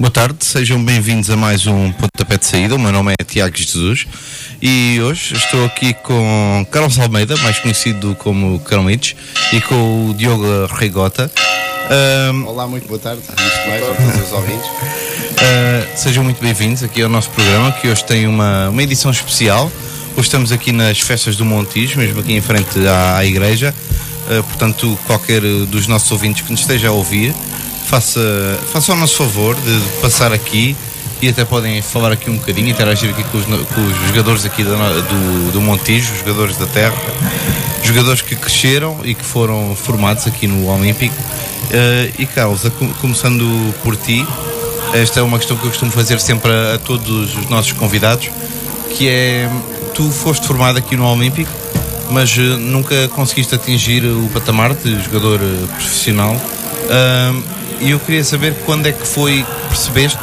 Boa tarde, sejam bem-vindos a mais um Pontapé de Saída. O meu nome é Tiago Jesus e hoje estou aqui com Carlos Almeida, mais conhecido como Carlitos, e com o Diogo Rigota. Um, Olá, muito boa tarde, de mais, a todos os ouvintes. Uh, sejam muito bem-vindos aqui ao nosso programa, que hoje tem uma, uma edição especial. Hoje estamos aqui nas festas do Montijo, mesmo aqui em frente à, à igreja. Uh, portanto, qualquer dos nossos ouvintes que nos esteja a ouvir, faça, faça o nosso favor de passar aqui e até podem falar aqui um bocadinho, interagir aqui com os, com os jogadores aqui do, do, do Montijo, jogadores da terra, jogadores que cresceram e que foram formados aqui no Olímpico. Uh, e Carlos, começando por ti, esta é uma questão que eu costumo fazer sempre a, a, todos os nossos convidados, que é tu foste formado aqui no Olímpico, mas uh, nunca conseguiste atingir o patamar de jogador uh, profissional. Uh, e eu queria saber quando é que foi que percebeste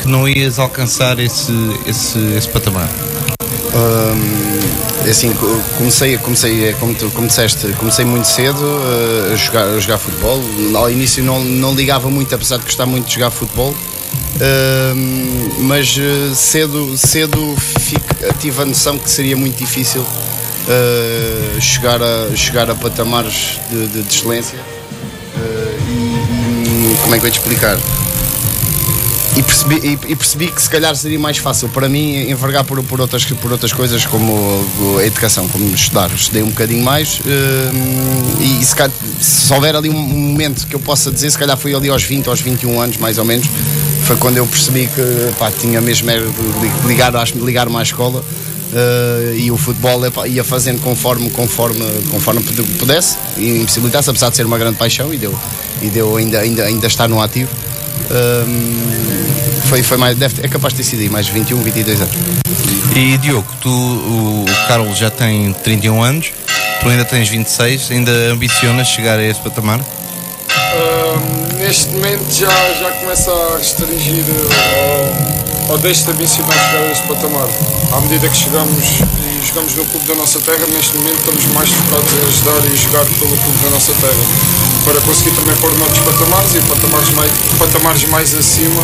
que não ias alcançar esse, esse, esse patamar. Um, assim, comecei, comecei como, tu, como disseste, comecei muito cedo uh, a, jogar, a jogar futebol. Ao início não, não ligava muito, apesar de gostar muito de jogar futebol. Uh, mas uh, cedo, cedo fico, tive a noção que seria muito difícil uh, chegar, a, chegar a patamares de, de, de excelência como é que eu te explicar? E percebi, e, e percebi, que se calhar seria mais fácil para mim envergar por, por, outras, por outras coisas como a educação, como estudar. Estudei um bocadinho mais uh, e se, calhar, se houver ali um momento que eu possa dizer, se calhar foi ali aos 20, aos 21 anos mais ou menos, foi quando eu percebi que pá, tinha mesmo de ligar, ligar à escola uh, e o futebol ia fazendo conforme, conforme, conforme pudesse e impossibilitasse, apesar de ser uma grande paixão e deu, e deu ainda, ainda, ainda estar no ativo. Um, foi, foi mais, deve, é capaz de ter sido aí, mais 21, 22 anos. E Diogo, tu, o, o Carlos já tem 31 anos, tu ainda tens 26, ainda ambicionas chegar a esse patamar? Um, neste momento já, já começa a restringir ou, ou deixa de ambicionar chegar a esse patamar. À medida que chegamos e jogamos no clube da nossa terra, neste momento estamos mais focados em ajudar e jogar pelo clube da nossa terra para conseguir também pôr noutros patamares e patamares mais, patamares mais acima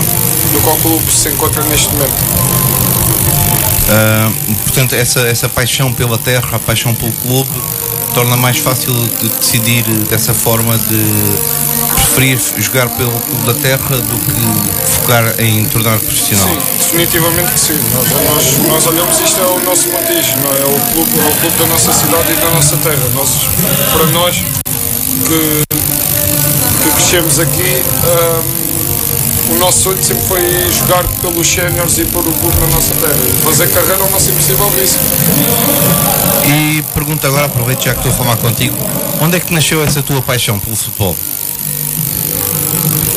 do qual o clube se encontra neste momento. Uh, portanto, essa, essa paixão pela terra, a paixão pelo clube, torna mais fácil de decidir dessa forma de preferir jogar pelo clube da terra do que focar em tornar profissional? Sim, definitivamente que sim. Nós, nós, nós olhamos isto é o nosso não é? é? o clube, é o clube da nossa cidade e da nossa terra. Nós, para nós que crescemos aqui, um, o nosso sonho sempre foi jogar pelos séniores e pôr o clube na nossa terra. Fazer carreira ao máximo possível disso. E pergunta agora, aproveito já que estou a falar contigo, onde é que nasceu essa tua paixão pelo futebol?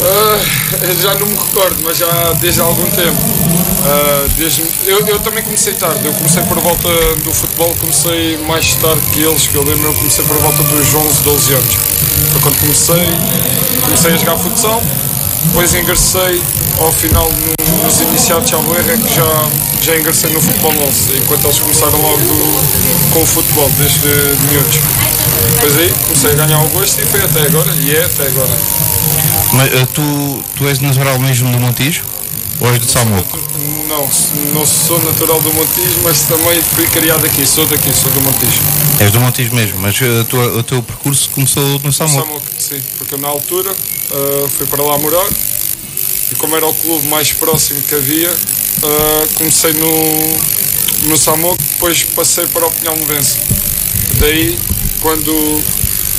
Uh, já não me recordo, mas já desde há algum tempo. Uh, desde, eu, eu, também comecei tarde, eu comecei por volta do futebol, comecei mais tarde que eles, que eu lembro, eu comecei por volta dos 11, 12 anos. Foi quando comecei, comecei a jogar futsal, depois ingressei ao final no, nos iniciados de erro é que já, já ingressei no futebol 11, enquanto eles começaram logo do, com o futebol, desde de miúdos. Depois aí comecei a ganhar o gosto e foi até agora, e é até agora. Mas uh, tu, tu és natural mesmo do Montijo? Ou és de Salmoco? Não, não sou natural do Montijo, mas também fui criado aqui, sou daqui, sou do Montijo. És do Montijo mesmo, mas uh, tua, o teu percurso começou no Salmoco? Salmoco, sim, porque na altura uh, fui para lá morar e como era o clube mais próximo que havia, uh, comecei no, no Salmoco, depois passei para o Pinhal Novense. Daí, quando,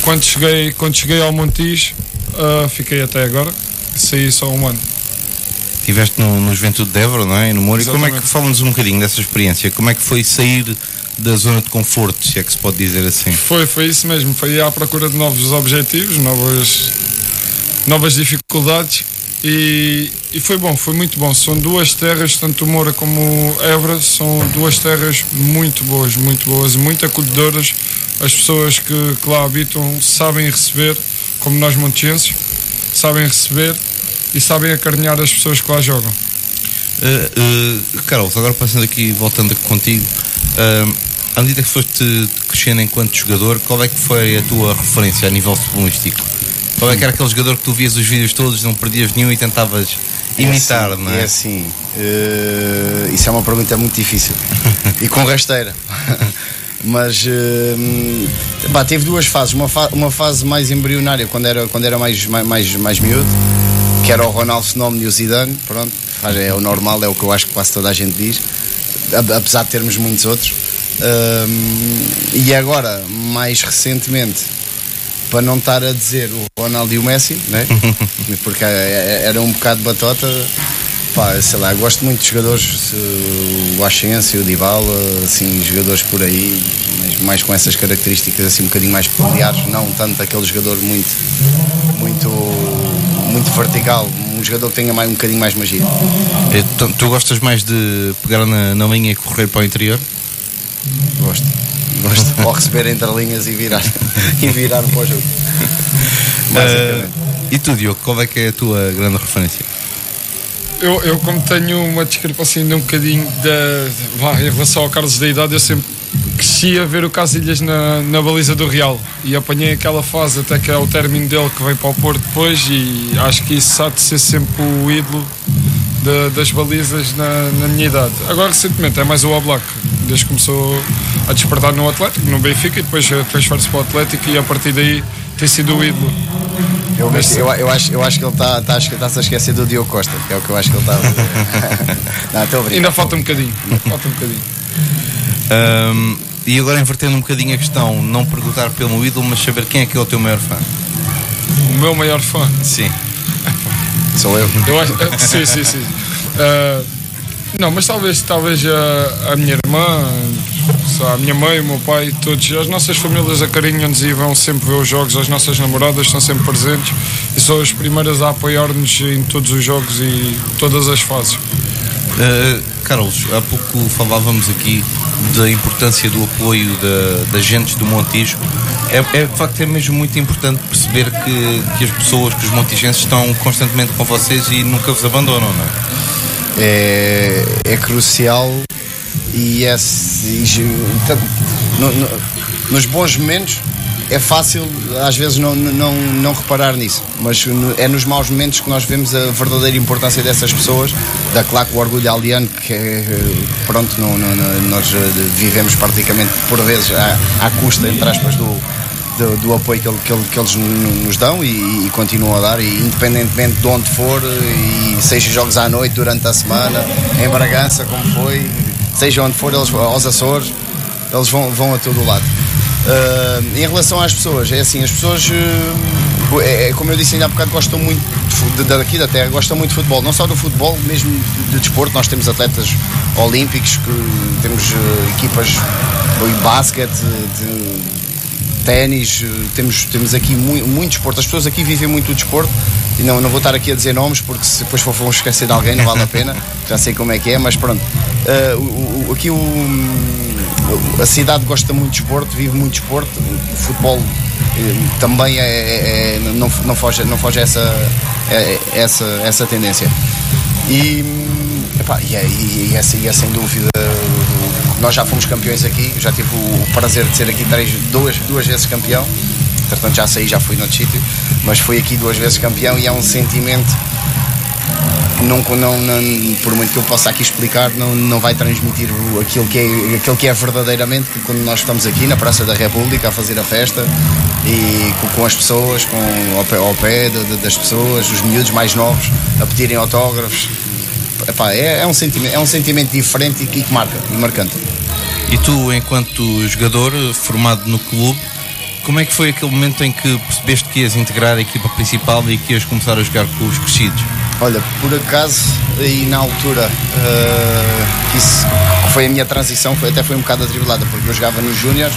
quando, cheguei, quando cheguei ao Montijo, uh, fiquei até agora, saí só um ano. Estiveste no, no Juventude de Évora, não é? No Moura. E como é que, fala-nos um bocadinho dessa experiência, como é que foi sair da zona de conforto, se é que se pode dizer assim? Foi, foi isso mesmo, foi à procura de novos objetivos, novas, novas dificuldades e, e, foi bom, foi muito bom. São duas terras, tanto o Moura como Évora, são duas terras muito boas, muito boas muito acolhedoras. As pessoas que, que lá habitam sabem receber, como nós montenses, sabem receber e sabem acarinhar as pessoas que lá jogam. Uh, uh, Carlos, agora passando aqui, voltando aqui contigo, uh, à medida que foste crescendo enquanto jogador, qual é que foi a tua referência a nível futbolístico? Qual é que era aquele jogador que tu vias os vídeos todos, não perdias nenhum e tentavas imitar, é assim, não é? É assim, eh, isso é uma pergunta muito difícil e com rasteira. Mas eh, pá, teve duas fases. Uma, fa- uma fase mais embrionária, quando era, quando era mais, mais, mais, mais miúdo, que era o Ronaldo Fenómeno e o Zidane. Pronto, é o normal, é o que eu acho que quase toda a gente diz, apesar de termos muitos outros. Eh, e agora, mais recentemente, para não estar a dizer o Ronaldo e o Messi, né? porque é- é- era um bocado batota. Pá, sei lá, gosto muito de jogadores, o Ascenso, o Dybala, assim, jogadores por aí, mas mais com essas características assim um bocadinho mais peculiares, não tanto aquele jogador muito, muito, muito vertical, um jogador que tenha mais, um bocadinho mais magia. Então, tu gostas mais de pegar na, na linha e correr para o interior? Gosto. Gosto. Ou receber entre linhas e virar, e virar para o jogo. Ah, e tu, Diogo, qual é que é a tua grande referência? Eu, eu como tenho uma discrepância ainda um bocadinho da, em relação ao Carlos da idade, eu sempre cresci a ver o Casilhas na, na baliza do Real e apanhei aquela fase até que é o término dele que veio para o Porto depois e acho que isso há de ser sempre o ídolo da- das balizas na, na minha idade. Agora recentemente é mais o Oblak, desde que começou a despertar no Atlético, no Benfica e depois transfere-se para o Atlético e a partir daí tem sido o ídolo. Eu, eu, eu acho, eu acho que ele está tá, tá, a esquecer do Diogo Costa, que é o que eu acho que ele está a fazer. Não, estou a brincar. Ainda falta um bocadinho, falta um bocadinho. Ahm, e agora invertendo um bocadinho a questão, não perguntar pelo ídolo, mas saber quem é que é o teu maior fã. O meu maior fã. Sim. Sou eu. Eu acho, eh, sim, sim, sim. Ah, não, mas talvez, talvez a, a minha irmã, a minha mãe, o meu pai, todos, as nossas famílias acarinham-nos e vão sempre ver os jogos, as nossas namoradas estão sempre presentes e são as primeiras a apoiar-nos em todos os jogos e todas as fases. Uh, Carlos, há pouco falávamos aqui da importância do apoio da, das gentes do Montijo. É, é, de facto é mesmo muito importante perceber que, que as pessoas, que os montigenses estão constantemente com vocês e nunca vos abandonam, não é? É, é crucial e é. e ju- tanto- no- no- nos bons momentos é fácil às vezes não, não, não reparar nisso, mas é nos maus momentos que nós vemos a verdadeira importância dessas pessoas, da claro o orgulho aliano, que é, pronto, não, não- nós eh, vivemos praticamente por vezes à, à custa, entre aspas, do, do, do apoio que, que que eles nos dão e, e continuam a dar, e independentemente de onde for, e seja jogos à noite durante a semana, em Bragança, como foi, seja onde for, eles, aos Açores, eles vão, vão a todo lado. Ah, em relação às pessoas, é assim, as pessoas, ah, é, é como eu disse ainda há bocado, gostam muito de de- daqui da terra, gostam muito de futebol, não só do futebol, mesmo de, de desporto, nós temos atletas olímpicos, que temos ah, equipas de basquete, de, ténis, temos, temos aqui muito, muito desporto. As pessoas aqui vivem muito o desporto e não, não vou estar aqui a dizer nomes porque se depois for, for esquecer de alguém não vale a pena, já sei como é que é, mas pronto. Eh, o- o- aqui o, a cidade gosta muito de desporto, vive muito desporto, o futebol eh, também é, é- é- não, não foge, não foge a essa, é- é- essa, essa tendência. E, epá, e, é, e, é, e é sem dúvida. Nós já fomos campeões aqui, já tive o, o prazer de ser aqui três, duas, duas vezes campeão. Portanto, já saí, já fui noutro sítio, mas fui aqui duas vezes campeão e é um sentimento. Não, não, não- por muito que eu possa aqui explicar, não, não vai transmitir aquilo que, é, aquilo que é verdadeiramente que quando nós estamos aqui na Praça da República a fazer a festa e com, com as pessoas, com, ao pé, ao pé de- de- das pessoas, os miúdos mais novos a pedirem autógrafos. Epá, é, é um sentimento, é um sentimento diferente e que, marca, e marcante. E tu, enquanto jogador formado no clube, como é que foi aquele momento em que percebeste que ias integrar a equipa principal e que ias começar a jogar com os crescidos? Olha, por acaso, aí na altura, eh, que isso foi a minha transição, foi, até foi um bocado atribulada, porque eu jogava nos Júniors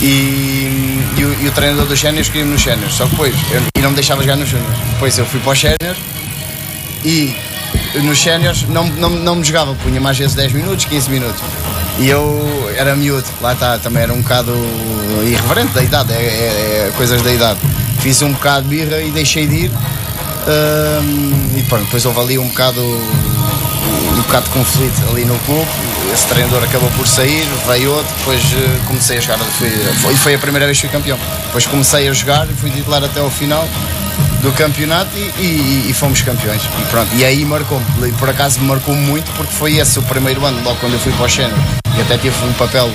e, e o, e o treinador dos Séniors queria nos Séniors, só que depois, e não me deixava jogar nos Júniors. Depois eu fui para os Séniors e nos Séniors não, não, não me jogava, punha mais vezes 10 minutos, 15 minutos. E eu era miúdo, lá está, também era um bocado irreverente da idade, é, é- é coisas da idade. Fiz um bocado de birra e deixei de ir. Hum, e pronto, depois houve ali um bocado um bocado de conflito ali no clube. Esse treinador acabou por sair, veio outro, depois eh, comecei a jogar. Fui, foi, foi a primeira vez que fui campeão. Depois comecei a jogar e fui titular até ao final. do campeonato e, e, e fomos campeões. E pronto, e aí marcou-me. E por acaso me marcou muito porque foi esse o primeiro ano, logo quando eu fui para o Xeno. E até teve um papel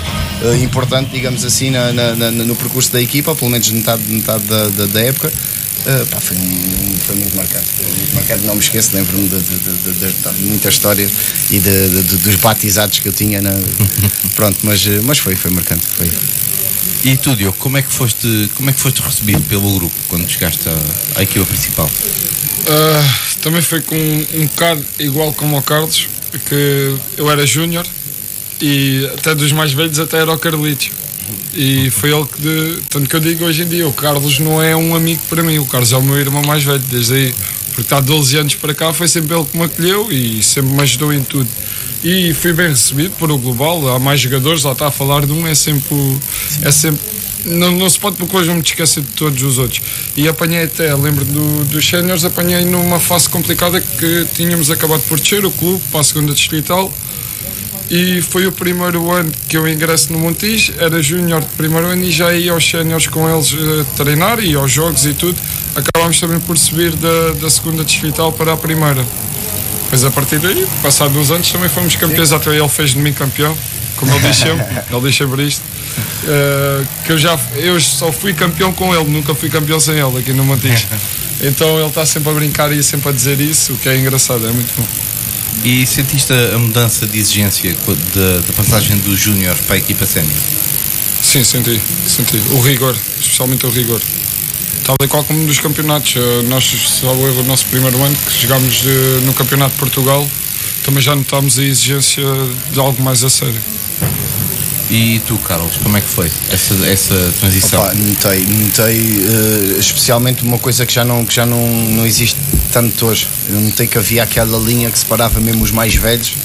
uh, importante, digamos assim, na, na, na, no percurso da equipa, pelo menos metade, metade da, da, da época. Uh, pá, foi, foi, muito marcante. Foi muito marcante, não me esqueço, lembro-me de, de, de, de, muitas histórias e dos batizados que eu tinha. Na... Pronto, mas, mas foi, foi marcante. Foi. E tu, Diogo, como é que foste, como é que foste recebido pelo grupo quando chegaste à, à equipa principal? Uh, também foi com um bocado igual como o Carlos, que eu era júnior e até dos mais velhos até era o Carlitos. E foi ele que, de, tanto que eu digo hoje em dia, o Carlos não é um amigo para mim, o Carlos é o meu irmão mais velho, desde aí, porque está 12 anos para cá, foi sempre ele que me acolheu e sempre me ajudou em tudo e fui bem recebido por o Global. Há mais jogadores, lá está a falar de um, é sempre. É sempre não, não se pode porque hoje não me esquecer de todos os outros. E apanhei até, lembro do, dos séniores, apanhei numa fase complicada que tínhamos acabado por descer o clube para a segunda distrital e foi o primeiro ano que eu ingresso no Montijo, era júnior de primeiro ano e já ia aos séniores com eles uh, treinar e aos jogos e tudo. Acabámos também por subir da, da segunda distrital para a primeira. Depois a partir daí, passados uns anos, também fomos campeões, até ele fez de mim campeão, como ele diz sempre, ele diz sempre isto. Uh, que eu já eu só fui campeão com ele, nunca fui campeão sem ele aqui no Montijo. Então ele está sempre a brincar e sempre a dizer isso, o que é engraçado, é muito bom. E sentiste a mudança de exigência da passagem do Júnior para a equipa sénior? Sim, senti, senti. O rigor, especialmente o rigor tal e qual como nos campeonatos. Eh, nós, salvo erro, o nosso primeiro ano que jogámos eh, no Campeonato de Portugal, também já notámos a exigência de algo mais a sério. E tu, Carlos, como é que foi essa, essa transição? Opa, notei, notei uh, especialmente uma coisa que já, não, que já não, não existe tanto hoje. Eu notei que havia aquela linha que separava mesmo os mais velhos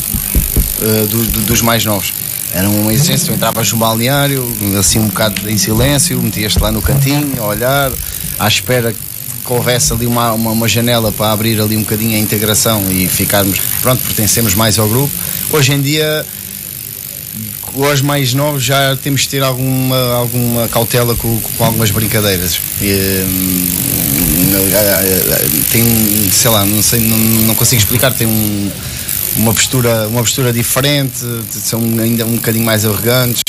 uh, do, do, dos mais novos. Era uma exigência, tu entravas no balneário, assim um bocado em silêncio, metias-te lá no cantinho a olhar, à espera que houvesse ali uma, uma, uma, janela para abrir ali um bocadinho a integração e ficarmos, pronto, pertencemos mais ao grupo. Hoje em dia, os mais novos já temos de ter alguma, alguma cautela com, com algumas brincadeiras. E, hum, tem, sei lá, não sei, não, não consigo explicar, tem um uma postura, uma postura diferente, são ainda um bocadinho mais arrogantes.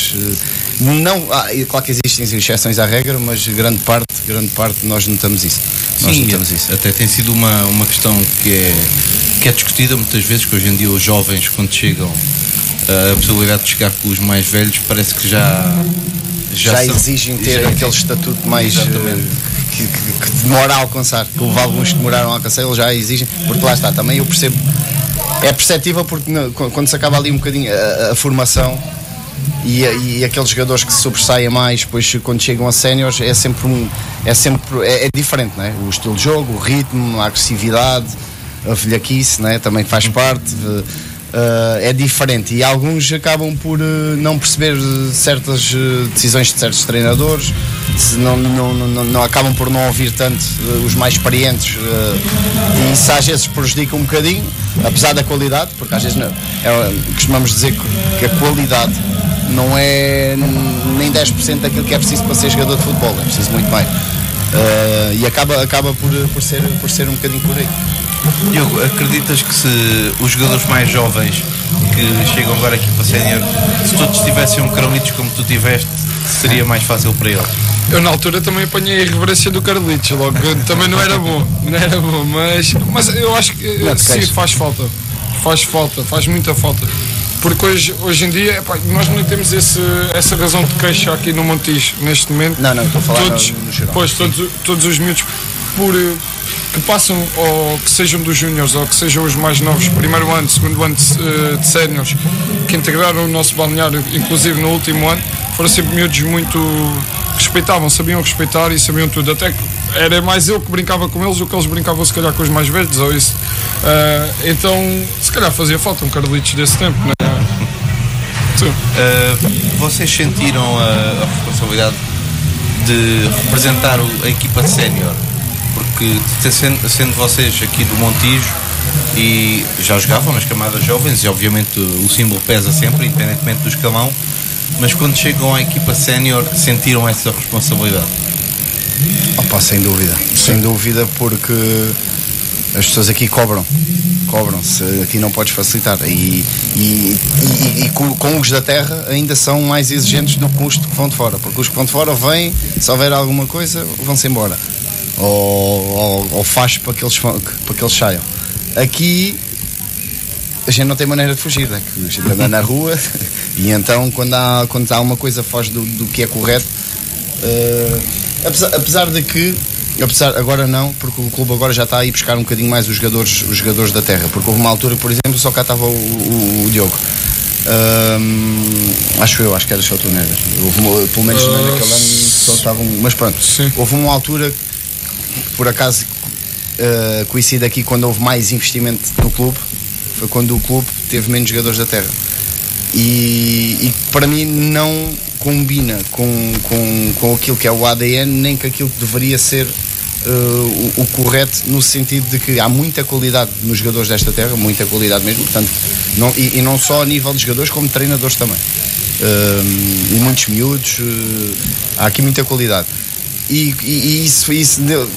Não, ah, claro que existem exceções à regra, mas grande parte, grande parte nós notamos isso. Nós Sim, notamos isso. até tem sido uma, uma questão que é, que é discutida muitas vezes, que hoje em dia os jovens, quando chegam a possibilidade de chegar com os mais velhos, parece que já. Já, já são, exigem ter já aquele estatuto mais. Uh, que, que, que, demora a alcançar, que houve alguns que demoraram a alcançar, eles já exigem, porque lá está, também eu percebo é perceptível porque quando se acaba ali um bocadinho a, a formação e, e, aqueles jogadores que se sobressaem mais, depois quando chegam a séniores é sempre um, é sempre é, é, diferente, não é? O estilo de jogo, o ritmo, a agressividade, a velhaquice, não é? Também faz parte. De, Uh, é diferente e alguns acabam por uh, não perceber certas uh, decisões de certos treinadores, não, não, não, não, acabam por não ouvir tanto os mais experientes e isso às vezes prejudica um bocadinho, apesar da qualidade, porque às vezes não, é, costumamos dizer que, a qualidade não é nem 10% daquilo que é preciso para ser jogador de futebol, é preciso muito mais. e acaba, acaba por, por, ser, por ser um bocadinho por aí. Diogo, acreditas que se os jogadores mais jovens que chegam agora aqui para sénior, se todos tivessem um Carlitos como tu tiveste, seria mais fácil para eles? Eu na altura também apanhei a irreverência do Carlitos, logo também não era bom, não era bom, mas, mas eu acho que sim, faz falta, faz falta, faz muita falta. Porque hoje, hoje em dia epá, nós não temos esse, essa razão de queixa aqui no Montijo neste momento. Não, não, estou a falar todos, no, no geral. Pois, todos, todos os miúdos por que passam, ou que sejam dos júniores, ou que sejam os mais novos, primeiro ano, segundo ano de, uh, de séniores, que integraram o nosso balneário, inclusive no último ano, foram sempre miúdos muito respeitavam, sabiam respeitar e sabiam tudo. Até que era mais eu que brincava com eles do que eles brincavam, se calhar, com os mais velhos ou isso. Uh, então, se calhar fazia falta um Carlitos desse tempo, né? Uh, vocês sentiram a, a responsabilidade de representar a equipa sénior porque sendo, sendo vocês aqui do Montijo e já jogavam nas camadas jovens e obviamente o símbolo pesa sempre, independentemente do escalão, mas quando chegam à equipa sénior sentiram essa responsabilidade? Opa, sem dúvida, sem dúvida, porque as pessoas aqui cobram. Cobram-se, aqui não podes facilitar. E, e, e, e com, os da terra ainda são mais exigentes do que os que vão de fora, porque os que vão de fora vêm, se houver alguma coisa, vão-se embora. Ou, ou, ou faz para que, eles, para que eles saiam. Aqui a gente não tem maneira de fugir, né? a gente anda na rua e então quando há, quando há uma coisa foge do, do que é correto. Uh, apesar, apesar de que apesar agora não, porque o clube agora já está a ir buscar um bocadinho mais os jogadores, os jogadores da terra, porque houve uma altura, por exemplo, só cá estava o, o, o Diogo. Acho eu, acho que era só tu Neves. Houve, pelo menos uh, naquele ano só estavam. Mas pronto, sim. houve uma altura por acaso uh, coincide aqui quando houve mais investimento no clube, foi quando o clube teve menos jogadores da terra. E, e para mim não combina com, com, com aquilo que é o ADN, nem com aquilo que deveria ser uh, o, o, correto, no sentido de que há muita qualidade nos jogadores desta terra, muita qualidade mesmo, portanto, não, e, e não só a nível de jogadores, como treinadores também. Uh, e muitos miúdos, uh, há aqui muita qualidade. E, e, isso, isso deu,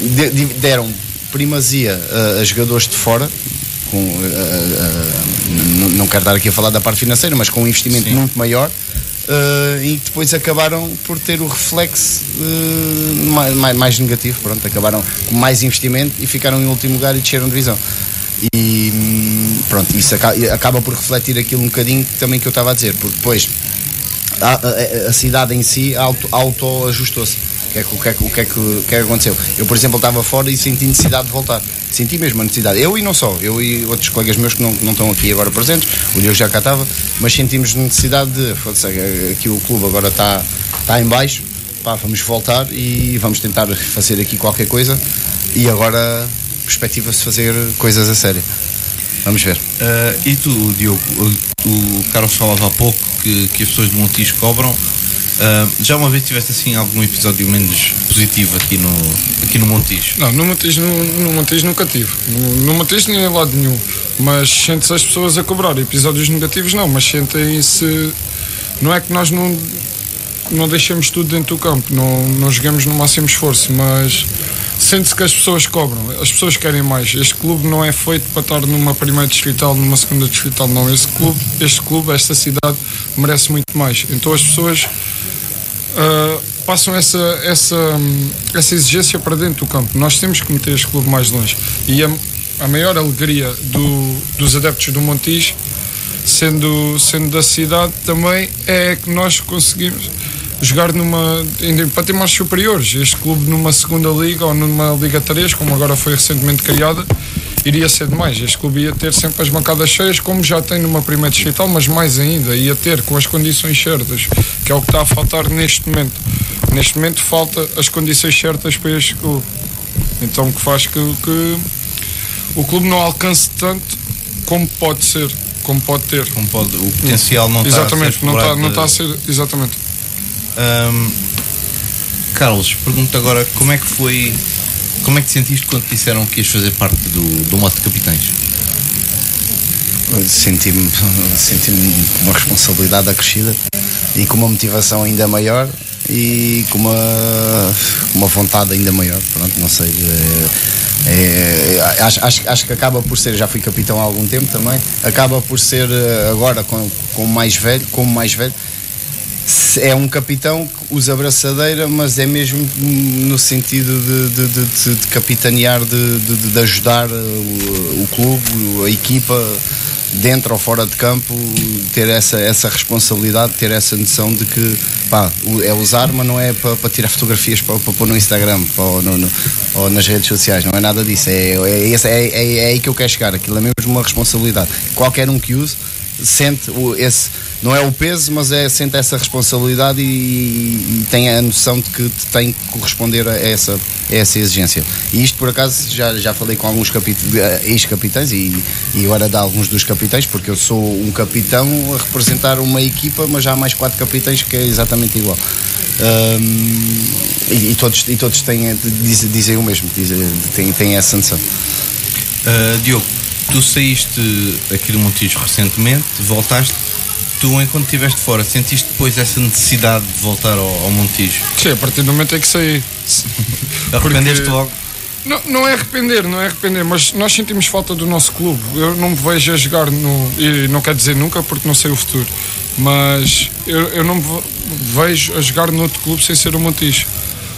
de, deram primazia a, a jogadores de fora, com, uh, uh, não quero estar aqui a falar da parte financeira, mas com um investimento Sim. muito maior. Uh, e depois acabaram por ter o reflexo mais, mais, negativo, pronto, acabaram com mais investimento e ficaram em último lugar e desceram divisão. E pronto, isso acaba, acaba, por refletir aquilo um bocadinho também que eu estava a dizer, porque depois a, a, a cidade em si auto-ajustou-se. O que, é, o, que é, o, que é que, que é que aconteceu? Eu, por exemplo, estava fora e senti necessidade de voltar. Senti mesmo a necessidade. Eu e não só, eu e outros colegas meus que não, não estão aqui agora presentes, o Diogo já cá estava, mas sentimos necessidade de. Aqui o clube agora está, está em baixo, pá, vamos voltar e vamos tentar fazer aqui qualquer coisa. E agora perspectiva-se fazer coisas a sério. Vamos ver. Uh, e tu, Diogo, o, o Carlos falava há pouco que, que as pessoas de Montijo cobram. Uh, já uma vez tiveste assim algum episódio menos positivo aqui no, aqui no Montijo? Não, no Montijo, no, no Montijo nunca tive. No, no Montijo nem em lado nenhum. Mas sente-se as pessoas a cobrar. Episódios negativos não, mas sentem-se. Não é que nós não, não deixemos tudo dentro do campo, não, não jogamos no máximo esforço, mas sente-se que as pessoas cobram, as pessoas querem mais. Este clube não é feito para estar numa primeira distrital, numa segunda distrital, não. Este clube, este clube, esta cidade merece muito mais. Então as pessoas uh, passam essa, essa, essa exigência para dentro do campo. Nós temos que meter este clube mais longe. E a, a maior alegria do, dos adeptos do Montijo, sendo, sendo da cidade, também é que nós conseguimos jogar numa, em patamares superiores. Este clube numa segunda liga ou numa Liga 3, como agora foi recentemente criada, iria ser demais. Este clube ia ter sempre as bancadas cheias, como já tem numa primeira distrital, mas mais ainda, ia ter com as condições certas, que é o que está a faltar neste momento. Neste momento falta as condições certas para este clube. Então, o que faz que, que o clube não alcance tanto como pode ser, como pode ter. Como pode, o potencial não exatamente, está a ser não está, não está a ser exatamente. Um, Carlos, pergunto agora como é que foi como é que te sentiste quando te disseram que ias fazer parte do, do mote de capitães? Senti-me senti uma responsabilidade acrescida e com uma motivação ainda maior e com uma, uma vontade ainda maior. Pronto, não sei. É, é, acho, acho, acho que acaba por ser, já fui capitão há algum tempo também, acaba por ser eh, agora com, com mais velho, como mais velho, é um capitão que usa abraçadeira, mas é mesmo no sentido de, de, de, de capitanear, de, ajudar o, o, clube, a equipa, dentro ou fora de campo, ter essa, essa responsabilidade, ter essa noção de que pá, é usar, mas não é para, para tirar fotografias para, para pôr no Instagram ou, no, no, ou, nas redes sociais, não é nada disso. É, é, é, é, é aí que eu quero chegar, aquilo é mesmo uma responsabilidade. Qualquer um que use sente esse não é o peso, mas é sente essa responsabilidade e, e, tem a noção de que tem que corresponder a essa, a essa exigência. E isto por acaso já, já falei com alguns eh, ex-capitães e, e agora de alguns dos capitães, porque eu sou um capitão a representar uma equipa, mas já há mais quatro capitães que é exatamente igual. Um, e, e, todos, e todos têm, dizem, dizem o mesmo, dizem, têm, têm essa noção. Uh, Diogo, tu saíste aqui do Montijo recentemente, voltaste Tu, enquanto estiveste fora, sentiste depois essa necessidade de voltar ao, ao Montijo? Sim, a partir do momento em que saí. Arrependeste logo? Não, não é arrepender, não é arrepender, mas nós sentimos falta do nosso clube. Eu não me vejo a jogar no. E não quer dizer nunca porque não sei o futuro. Mas eu, eu não me vejo a jogar noutro clube sem ser o Montijo.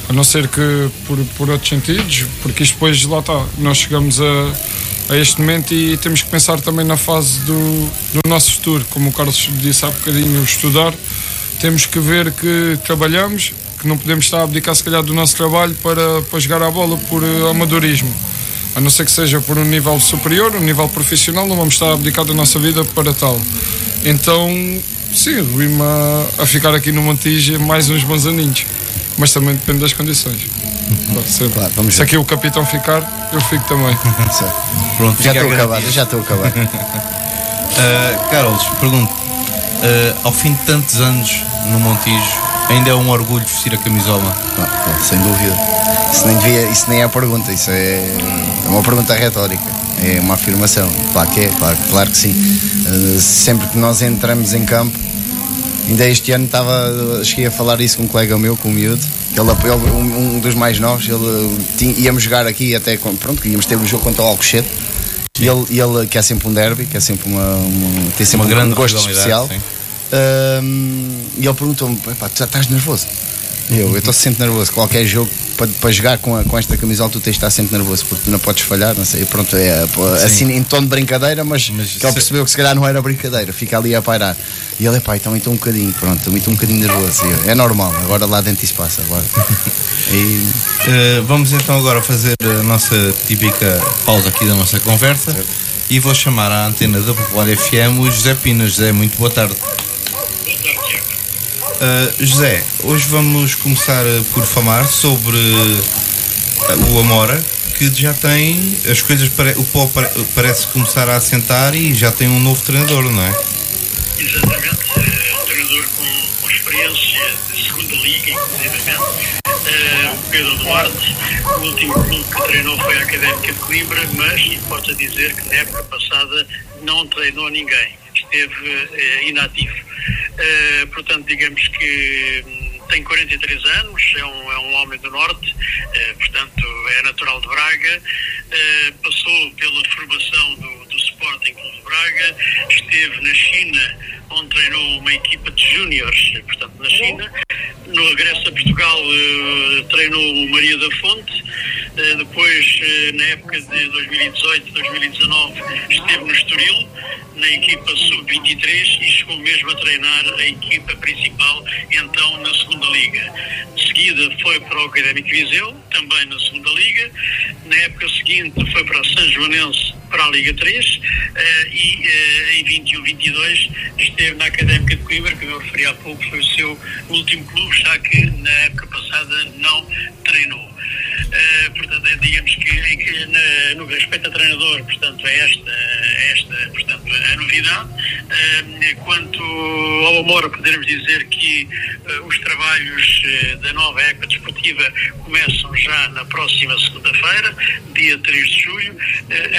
A não ser que por, por outros sentidos, porque isto depois lá está, nós chegamos a, a este momento e temos que pensar também na fase do, do nosso futuro. Como o Carlos disse há bocadinho, estudar. Temos que ver que trabalhamos, que não podemos estar a abdicar se calhar do nosso trabalho para, para jogar a bola por uh, amadorismo. A não ser que seja por um nível superior, um nível profissional, não vamos estar a abdicar da nossa vida para tal. Então, sim, vim a, a ficar aqui no Montijo mais uns bons aninhos. Mas também depende das condições. Claro, Claro, vamos Se aqui o capitão ficar, eu fico também. Pronto, Já estou a acabar, garantido. já estou a acabar. Uh, Carlos, pergunto, uh, ao fim de tantos anos no Montijo, ainda é um orgulho vestir a camisola? Não, sem dúvida. Isso nem, devia, isso nem é a pergunta, isso é, é uma pergunta retórica. É uma afirmação. Claro que é, claro, claro que sim. Uh, sempre que nós entramos em campo, ainda este ano estava, cheguei a falar isso com um colega meu, com o miúdo, ele, ele um, um dos mais novos, ele tinha, íamos jogar aqui até pronto, que íamos ter um jogo contra o Alcochete. E ele, ele quer sempre um derby, quer sempre uma, uma- tem sempre Uma um grande gosto especial. Ahm, e ele perguntou-me: "Epá, tu já estás nervoso? E Eu, eu estou sempre nervoso. Qualquer jogo para, para jogar com, a- com esta camisola, tu tens de estar sempre nervoso porque tu não podes falhar. Não sei. E Pronto, é assim em tom de brincadeira, mas, Mas que ele percebeu que se calhar não era brincadeira, fica ali a pairar. E ele, epá, então estou um bocadinho, pronto, também estou um bocadinho nervoso. Eu, é normal, agora lá dentro isso passa. Agora. E, Uh, vamos então agora fazer a nossa típica pausa aqui da nossa conversa e vou chamar à antena da Popular FM o José Pinas. José, muito boa tarde. Uh, José, hoje vamos começar uh, por falar sobre uh, o Amora, que já tem as coisas, o pó pare- parece começar a assentar e já tem um novo treinador, não é? Exatamente, é um treinador com, com experiência de segunda liga, inclusivamente. Eh, o Pedro Duarte, o último clube que treinou foi a Académica de Coimbra, mas importa dizer que na época passada não treinou ninguém, esteve eh, inativo. Eh, portanto, digamos que hum, tem 43 anos, é um, é um homem do Norte, eh, portanto é natural de Braga, passou pela formação do, do Sporting Clube de Braga, esteve na China, onde treinou uma equipa de júniores, portanto na China. No regresso a Portugal eh, treinou o Maria da Fonte, eh, depois eh, na época de 2018-2019 esteve no Estoril, na equipa sub-23 e chegou mesmo a treinar a equipa principal então na segunda liga. De seguida foi para o Académico Viseu, também na segunda liga. Na época seguinte foi para a São Joanense para a Liga 3 eh, e em 21-22 esteve na Académica de Coimbra, que eu referi há pouco, foi o seu último clube, já que na época passada não treinou. Eh, portanto, é, digamos que, em que na- no que respeita a treinador, portanto, é esta, é esta portanto, a novidade. Eh, quanto ao Amora, podemos dizer que eh, os trabalhos da nova época desportiva começam já na próxima segunda-feira, dia 3 de julho.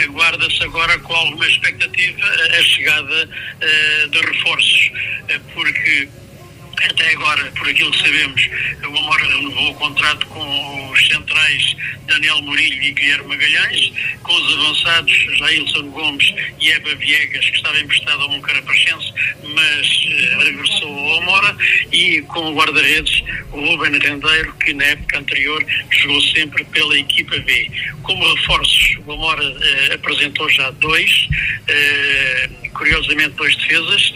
Aguarda-se agora com alguma expectativa a chegada de reforços, porque até agora, por aquilo que sabemos, o Amora renovou o contrato com os centrais Daniel Murilho e Guilherme Magalhães, com os avançados Jailson Gomes e Eva Viegas, que estava emprestado ao Moncarapachense, mas eh, regressou ao Amora, e com o guarda-redes, Ruben Rendeiro, que na época anterior jogou sempre pela equipa B. Como reforços, o Amora eh, apresentou já dois, eh, curiosamente dois defesas,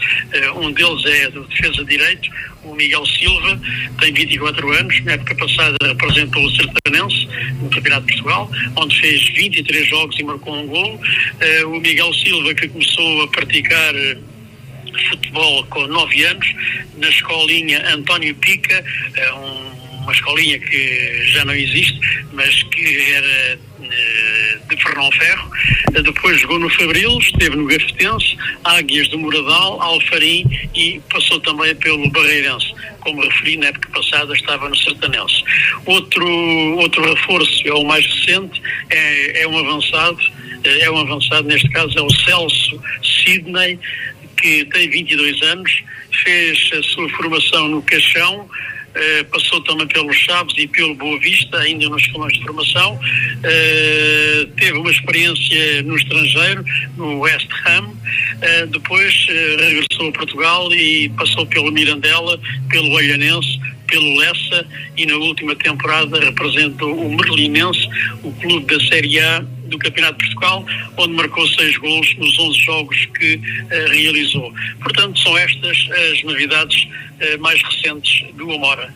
um deles é do defesa direito, o Miguel Silva, tem 24 anos, na época passada apresentou o Sertanense no Campeonato de Portugal, onde fez 23 jogos e marcou um gol. Eh, o Miguel Silva, que começou a praticar eh, futebol com 9 anos, na escolinha António Pica, eh, um- uma escolinha que já não existe, mas que era eh, de Fernão Ferro. Eh, Depois jogou no Fabril, esteve no Gafetense, Águias do Moradal, Alfarim e passou também pelo Barreirense. Como referi, na época passada estava no Sertanense. Outro, outro reforço, é o mais recente, é, é um avançado, eh, é um avançado, neste caso é o Celso Sidney, que que tem 22 anos, fez a sua formação no Caixão, Uh, passou também pelos Chaves e pelo Boa Vista, ainda nos escalões de formação. Uh, teve uma experiência no estrangeiro, no West Ham. Uh, depois regressou a Portugal e passou pelo Mirandela, pelo Olhanense, pelo Lessa e na última temporada representou o Merlinense, o clube da Série A do Campeonato de Portugal, onde marcou seis gols nos 11 jogos que uh, realizou. Portanto, são estas as novidades uh, mais recentes do Amora.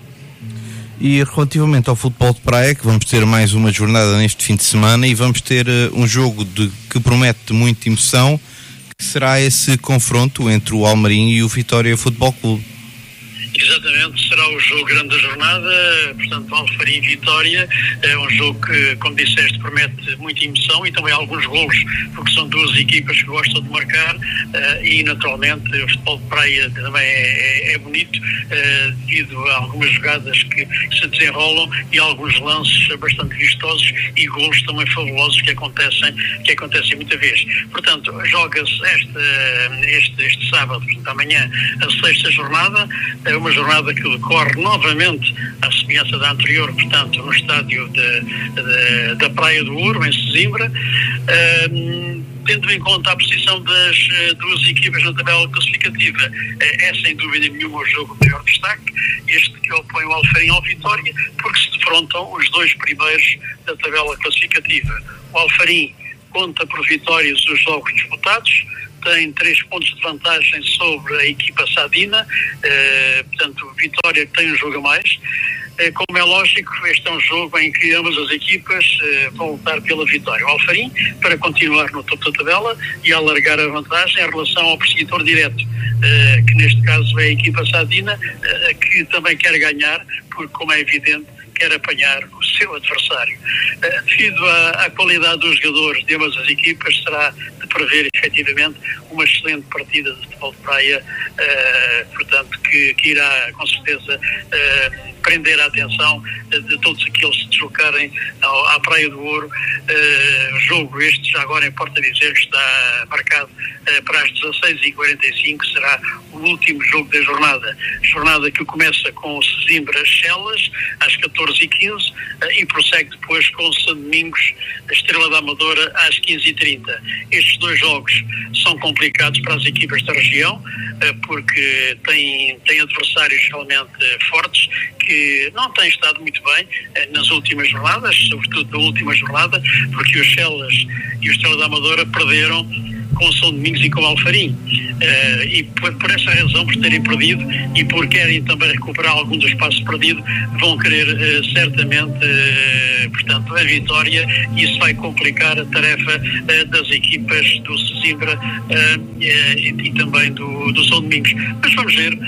E relativamente ao futebol de praia, que vamos ter mais uma jornada neste fim de semana e vamos ter uh, um jogo de, que promete muita emoção, que será esse confronto entre o Almarim e o Vitória Futebol Clube. Exatamente, será o jogo grande da jornada, portanto, Alfarim e Vitória. É um jogo que, como disseste, promete muita emoção e também alguns golos, porque são duas equipas que gostam de marcar uh, e, naturalmente, o futebol de praia também é, é, é bonito, uh, devido a algumas jogadas que, se desenrolam e alguns lances bastante vistosos e golos também fabulosos que acontecem, que acontecem muita vez. Portanto, joga-se este, este, este sábado, portanto, amanhã, a sexta jornada, é uma jornada que decorre novamente à semelhança da anterior, portanto, no estádio de, de, da Praia do Ouro, em Sesimbra. Um, tendo em conta a posição das uh, duas equipas na tabela classificativa, uh, é sem dúvida nenhuma o jogo de maior destaque, este que opõe o Alfarim ao Vitória, porque se defrontam os dois primeiros da tabela classificativa. O Alfarim conta por vitórias os jogos disputados, tem três pontos de vantagem sobre a equipa Sadina, eh, portanto, Vitória tem um jogo a mais. Eh, como é lógico, este é um jogo em que ambas as equipas eh, vão lutar pela vitória. O Alfarim para continuar no topo da tabela e alargar a vantagem em relação ao perseguidor direto, que neste caso é a equipa Sadina, que também quer ganhar, porque, como é evidente, quer apanhar o seu adversário. Uh, devido à, à, qualidade dos jogadores de ambas as equipas, será de prever efetivamente uma excelente partida de futebol de praia, uh, portanto, que, que, irá com certeza eh, prender a atenção de todos aqueles que se deslocarem ao, à Praia do Ouro. Uh, jogo este, já agora importa dizer, está marcado uh, para as 16h45, será o último jogo da jornada. Jornada que começa com o Sesimbra Chelas, às 14h. 14 e 15 eh, e prossegue depois com São Domingos, a Estrela da Amadora, às 15 e 30. Estes dois jogos são complicados para as equipas da região, eh, porque têm, têm adversários realmente fortes que não têm estado muito bem eh, nas últimas jornadas, sobretudo na última jornada, porque os Celas e o Estrela da Amadora perderam com São Domingos e com Alfarim. Uh, e por, por, essa razão, por terem perdido e por querem também recuperar algum do espaço perdido, vão querer uh, certamente, uh, portanto, a vitória isso vai complicar a tarefa das equipas do Sesimbra e, e, também do, do São Domingos. Mas vamos ver,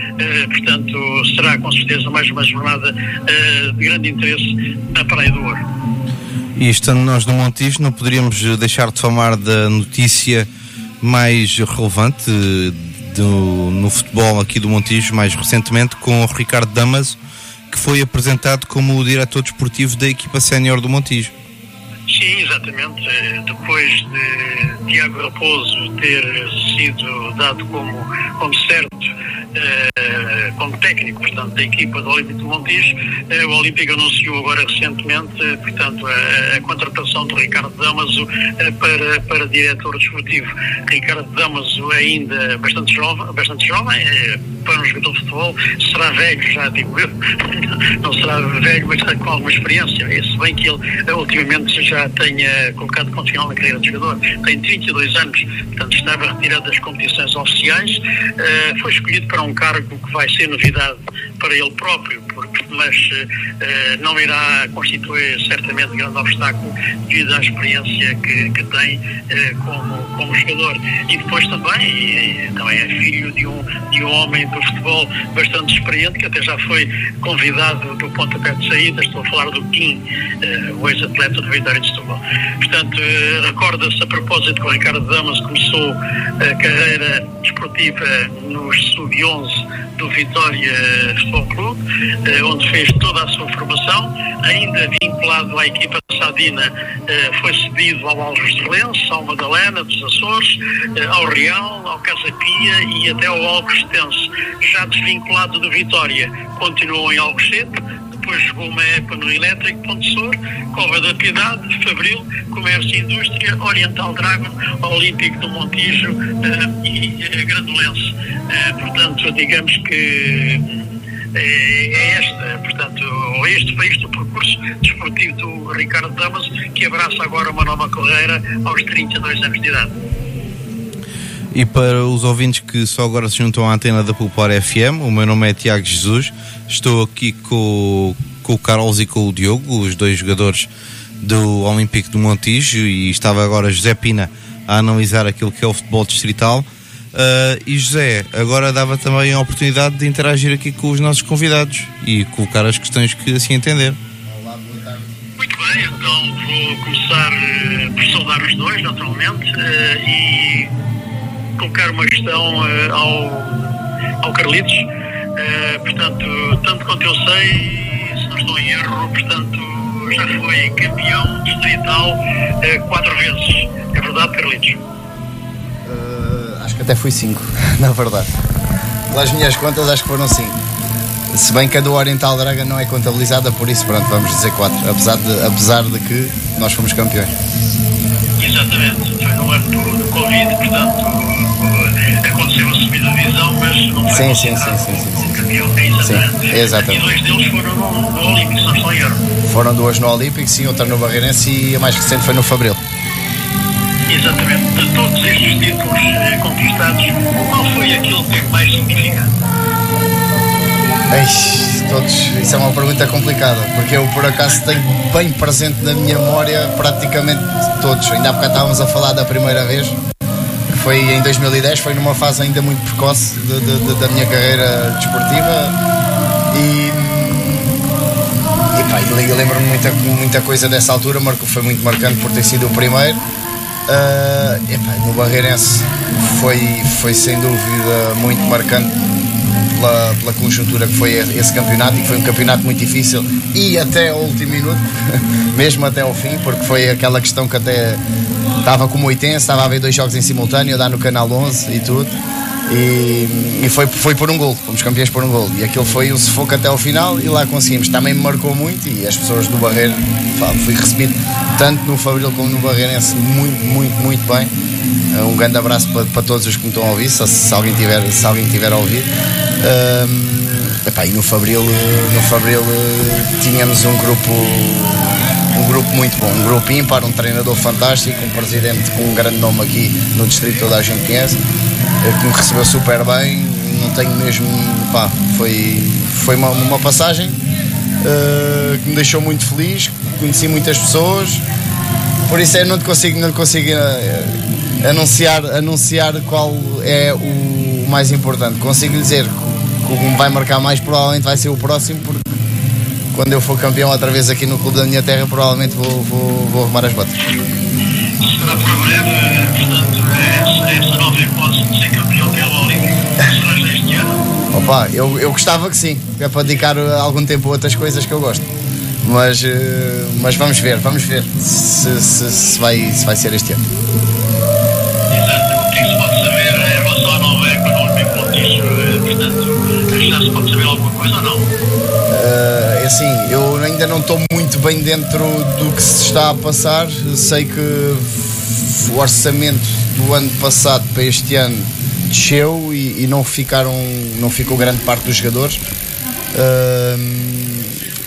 portanto, será com certeza mais uma jornada de grande interesse na Praia do Ouro. E estando nós no Montijo, não poderíamos deixar de falar da notícia mais relevante do, no futebol aqui do Montijo, mais recentemente, com o Ricardo Damas, que foi apresentado como o diretor desportivo da equipa sénior do Montijo. Sim, exatamente. Depois de Tiago Raposo ter sido dado como, como certo uh, como técnico, portanto, da equipa do Olímpico de Montijo. Uh, o Olímpico anunciou agora recentemente, portanto, a, a, contratação de Ricardo Damaso para, para diretor desportivo. Ricardo Damaso ainda bastante jovem, bastante jovem para um jogador de futebol, será velho, já digo eu, não será velho, mas com alguma experiência. Se bem que ele ultimamente já tenha colocado ponto final na carreira de jogador, tem 32 anos, portanto estava retirado das competições oficiais, foi escolhido para um cargo que vai ser novidade para ele próprio, porque, mas uh, não irá constituir certamente grande obstáculo devido à experiência que, que tem uh, como, como jogador. E depois também, e, também é filho de um, de um homem do futebol bastante experiente, que até já foi convidado do pontapé de saída, estou a falar do Kim, uh, o ex-atleta do Vitória de Setúbal. Portanto, recorda-se a propósito que o Ricardo Damas começou a carreira desportiva nos sub-11 do Vitória Futebol Clube, eh, onde fez toda a sua formação, ainda vinculado à equipa Sadina, eh, foi cedido ao Alves de Lenço, ao Madalena dos Açores, eh, ao Real, ao Casa Pia e até ao Alcostense. Já desvinculado do Vitória, continuou em Alcochete, depois jogou uma época no Elétrico, Pontessor, Cova da Piedade, Fabril, Comércio e Indústria, Oriental Dragon, Olímpico do Montijo uh, e uh, Grandolense. Uh, portanto, digamos que é, é esta, portanto, este foi este o percurso desportivo do Ricardo Damas, que abraça agora uma nova carreira aos 32 anos de idade. E para os ouvintes que só agora se juntam à antena da Popular FM, o meu nome é Tiago Jesus, estou aqui com, com o Carlos e com o Diogo, os dois jogadores do Olímpico do Montijo, e estava agora José Pina a analisar aquilo que é o futebol distrital. Uh, e José, agora dava também a oportunidade de interagir aqui com os nossos convidados e colocar as questões que assim entender. Muito bem, então vou começar uh, por saudar os dois, naturalmente, uh, e colocar uma questão uh, ao, ao Carlitos. Portanto, tanto quanto eu sei, se não estou em erro, portanto, já foi campeão distrital quatro vezes. É verdade, Carlitos? Até fui cinco, na verdade. Pelas minhas contas, acho que foram cinco. Se bem que a do Oriental Draga não é contabilizada, por isso, pronto, vamos dizer quatro. Apesar de, apesar de que nós fomos campeões. Exatamente, foi no ano do, do Covid, portanto aconteceu a subida de divisão, mas não foi sim, sim, sim, sim, sim, sim. campeão, é exatamente. Sim, exatamente. E dois deles foram no, no Olímpico, se não estou em erro. Foram duas no Olímpico, sim, outra no Barreirense e a mais recente foi no Fabril. Exatamente. De todos estes títulos eh, conquistados, qual foi aquele que é mais significante? Eish, todos, isso é uma pergunta complicada, porque eu por acaso tenho bem presente na minha memória praticamente todos. Ainda há bocado estávamos a falar da primeira vez, foi em 2010, foi numa fase ainda muito precoce de, de, de, da minha carreira desportiva e, eu lembro-me muita, muita coisa dessa altura, foi muito marcante por ter sido o primeiro. Uh, no Barreirense foi, foi sem dúvida muito marcante pela, pela, conjuntura que foi esse campeonato e que foi um campeonato muito difícil e até ao último minuto, mesmo até ao fim, porque foi aquela questão que até estava como 80, estava a ver dois jogos em simultâneo, a dar no canal 11 e tudo. E, e, foi, foi por um gol, fomos campeões por um gol. E aquilo foi um sufoco até ao final e lá conseguimos. Também me marcou muito e as pessoas do Barreiro, fui recebido tanto no Fabril como no Barreirense muito, muito, muito bem. Um grande abraço para, para todos os que me estão a ouvir, se, se alguém, tiver, se alguém tiver a ouvir. Um, epá, e no Fabril, no Fabril tínhamos um grupo um grupo muito bom, um grupo ímpar, um treinador fantástico, um presidente com um grande nome aqui no distrito toda a gente conhece, eh, que me recebeu super bem, não tenho mesmo, pá, foi, foi uma, uma passagem uh, que me deixou muito feliz, conheci muitas pessoas, por isso eu não te consigo, não consigo uh, anunciar, anunciar qual é o mais importante. Consigo dizer que o que me vai marcar mais provavelmente vai ser o próximo, porque quando eu for campeão outra vez aqui no clube da minha terra, provavelmente vou, vou, vou arrumar as botas. Será para breve, portanto, essa, essa nova hipótese de ser campeão pelo Olímpico, será este ano? Opa, eu, eu gostava que sim, é para dedicar algum tempo a outras coisas que eu gosto. Mas, eh, mas vamos ver, vamos ver se, se, se, vai, se vai ser este ano. Exato, o que se pode saber em relação à nova época no Olímpico Montijo, portanto, já se pode saber alguma coisa ou não? Uh, assim, eu ainda não estou muito bem dentro do que se está a passar. Sei que o orçamento do ano passado para este ano desceu e, e não ficaram, não ficou grande parte dos jogadores.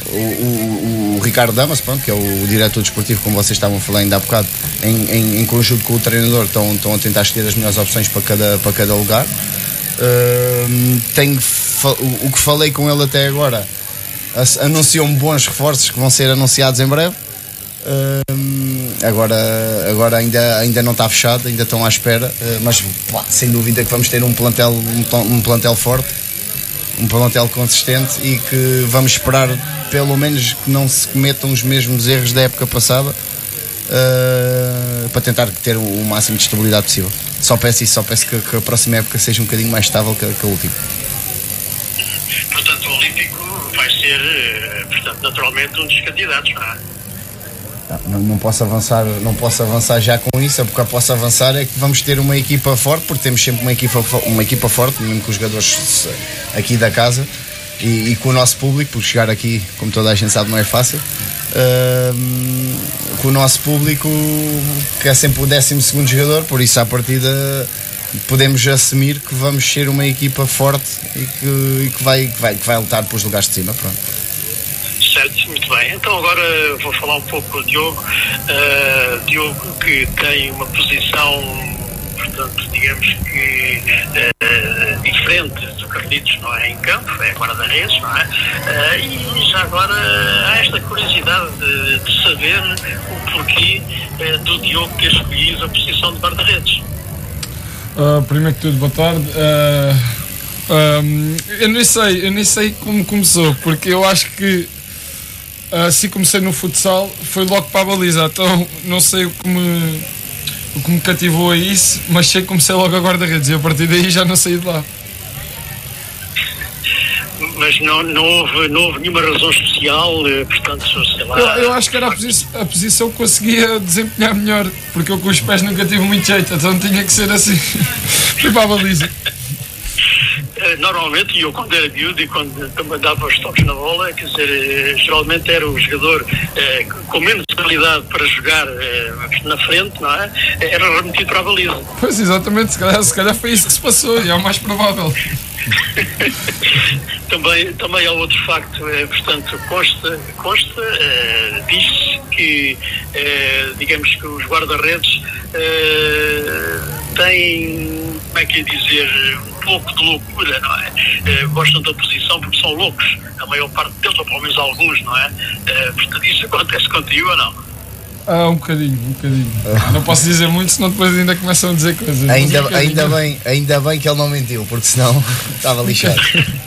O, o, o, Ricardo Damas, pronto, que é o diretor desportivo, como vocês estavam falando ainda há bocado, em, em, em conjunto com o treinador, estão, estão a tentar escolher as melhores opções para cada, para cada lugar. Tenho, o, o que falei com ele até agora anunciam bons reforços que vão ser anunciados em breve. Agora agora ainda, ainda não está fechado, ainda estão à espera, uh, mas pá, sem dúvida que vamos ter um plantel, um, um, plantel forte, um plantel consistente e que vamos esperar pelo menos que não se cometam os mesmos erros da época passada uh, para tentar ter o, máximo de estabilidade possível. Só peço isso, só peço que, que, a próxima época seja um bocadinho mais estável que, que a última. Portanto, o Olímpico ser eh, portanto, naturalmente um dos candidatos, não é? Não, não, posso avançar, não posso avançar já com isso, porque eu posso avançar é que vamos ter uma equipa forte, porque temos sempre uma equipa, uma equipa forte, mesmo com os jogadores aqui da casa e, e com o nosso público, porque chegar aqui, como toda a gente sabe, não é fácil. Uh, com o nosso público, que é sempre o 12 jogador, por isso, à partida, podemos assumir que vamos ser uma equipa forte e que, e que, vai, que, vai, que vai lutar pelos lugares de cima. Pronto. Certo, muito bem. Então agora vou falar um pouco com o Diogo. Uh, Diogo que tem uma posição portanto, digamos que uh, diferente do Carlitos, não é? Em campo, é guarda-redes, não é? Uh, e já agora há esta curiosidade de, de saber o porquê uh, do Diogo ter escolhido a posição de guarda-redes. Primeiro que tudo, boa tarde. Um, eu nem sei, eu nem sei como começou, porque eu acho que assim comecei no futsal foi logo para a baliza, então não sei o que me o que me cativou a isso, mas sei que comecei logo a guarda-redes e a partir daí já não saí de lá. Mas não, não, houve, não houve nenhuma razão especial, eh, portanto, sei lá. Eu, eu acho que era a, posi a posição que conseguia desempenhar melhor, porque eu com os pés nunca tive muito jeito, então tinha que ser assim. Fui para a baliza. Eh, normalmente, e eu quando era miúdo e quando também dava os toques na bola, quer dizer, eh, geralmente era o jogador eh, com menos habilidade para jogar eh, na frente, não é? Era remetido para a baliza. Pois, exatamente, se calhar, se calhar foi isso que se passou e é o mais provável. também, também há outro facto, é, portanto, consta, consta é, diz-se que, é, digamos que os guarda-redes têm, como é que é dizer, um pouco de loucura, não é? gostam da posição porque são loucos, a maior parte deles, ou pelo menos alguns, não é? portanto, isso acontece contigo ou não? Ah, um bocadinho, um bocadinho. Não posso dizer muito, senão depois ainda começam a dizer coisas. Ainda, um ainda, bem, ainda bem que ele não mentiu, porque senão estava lixado.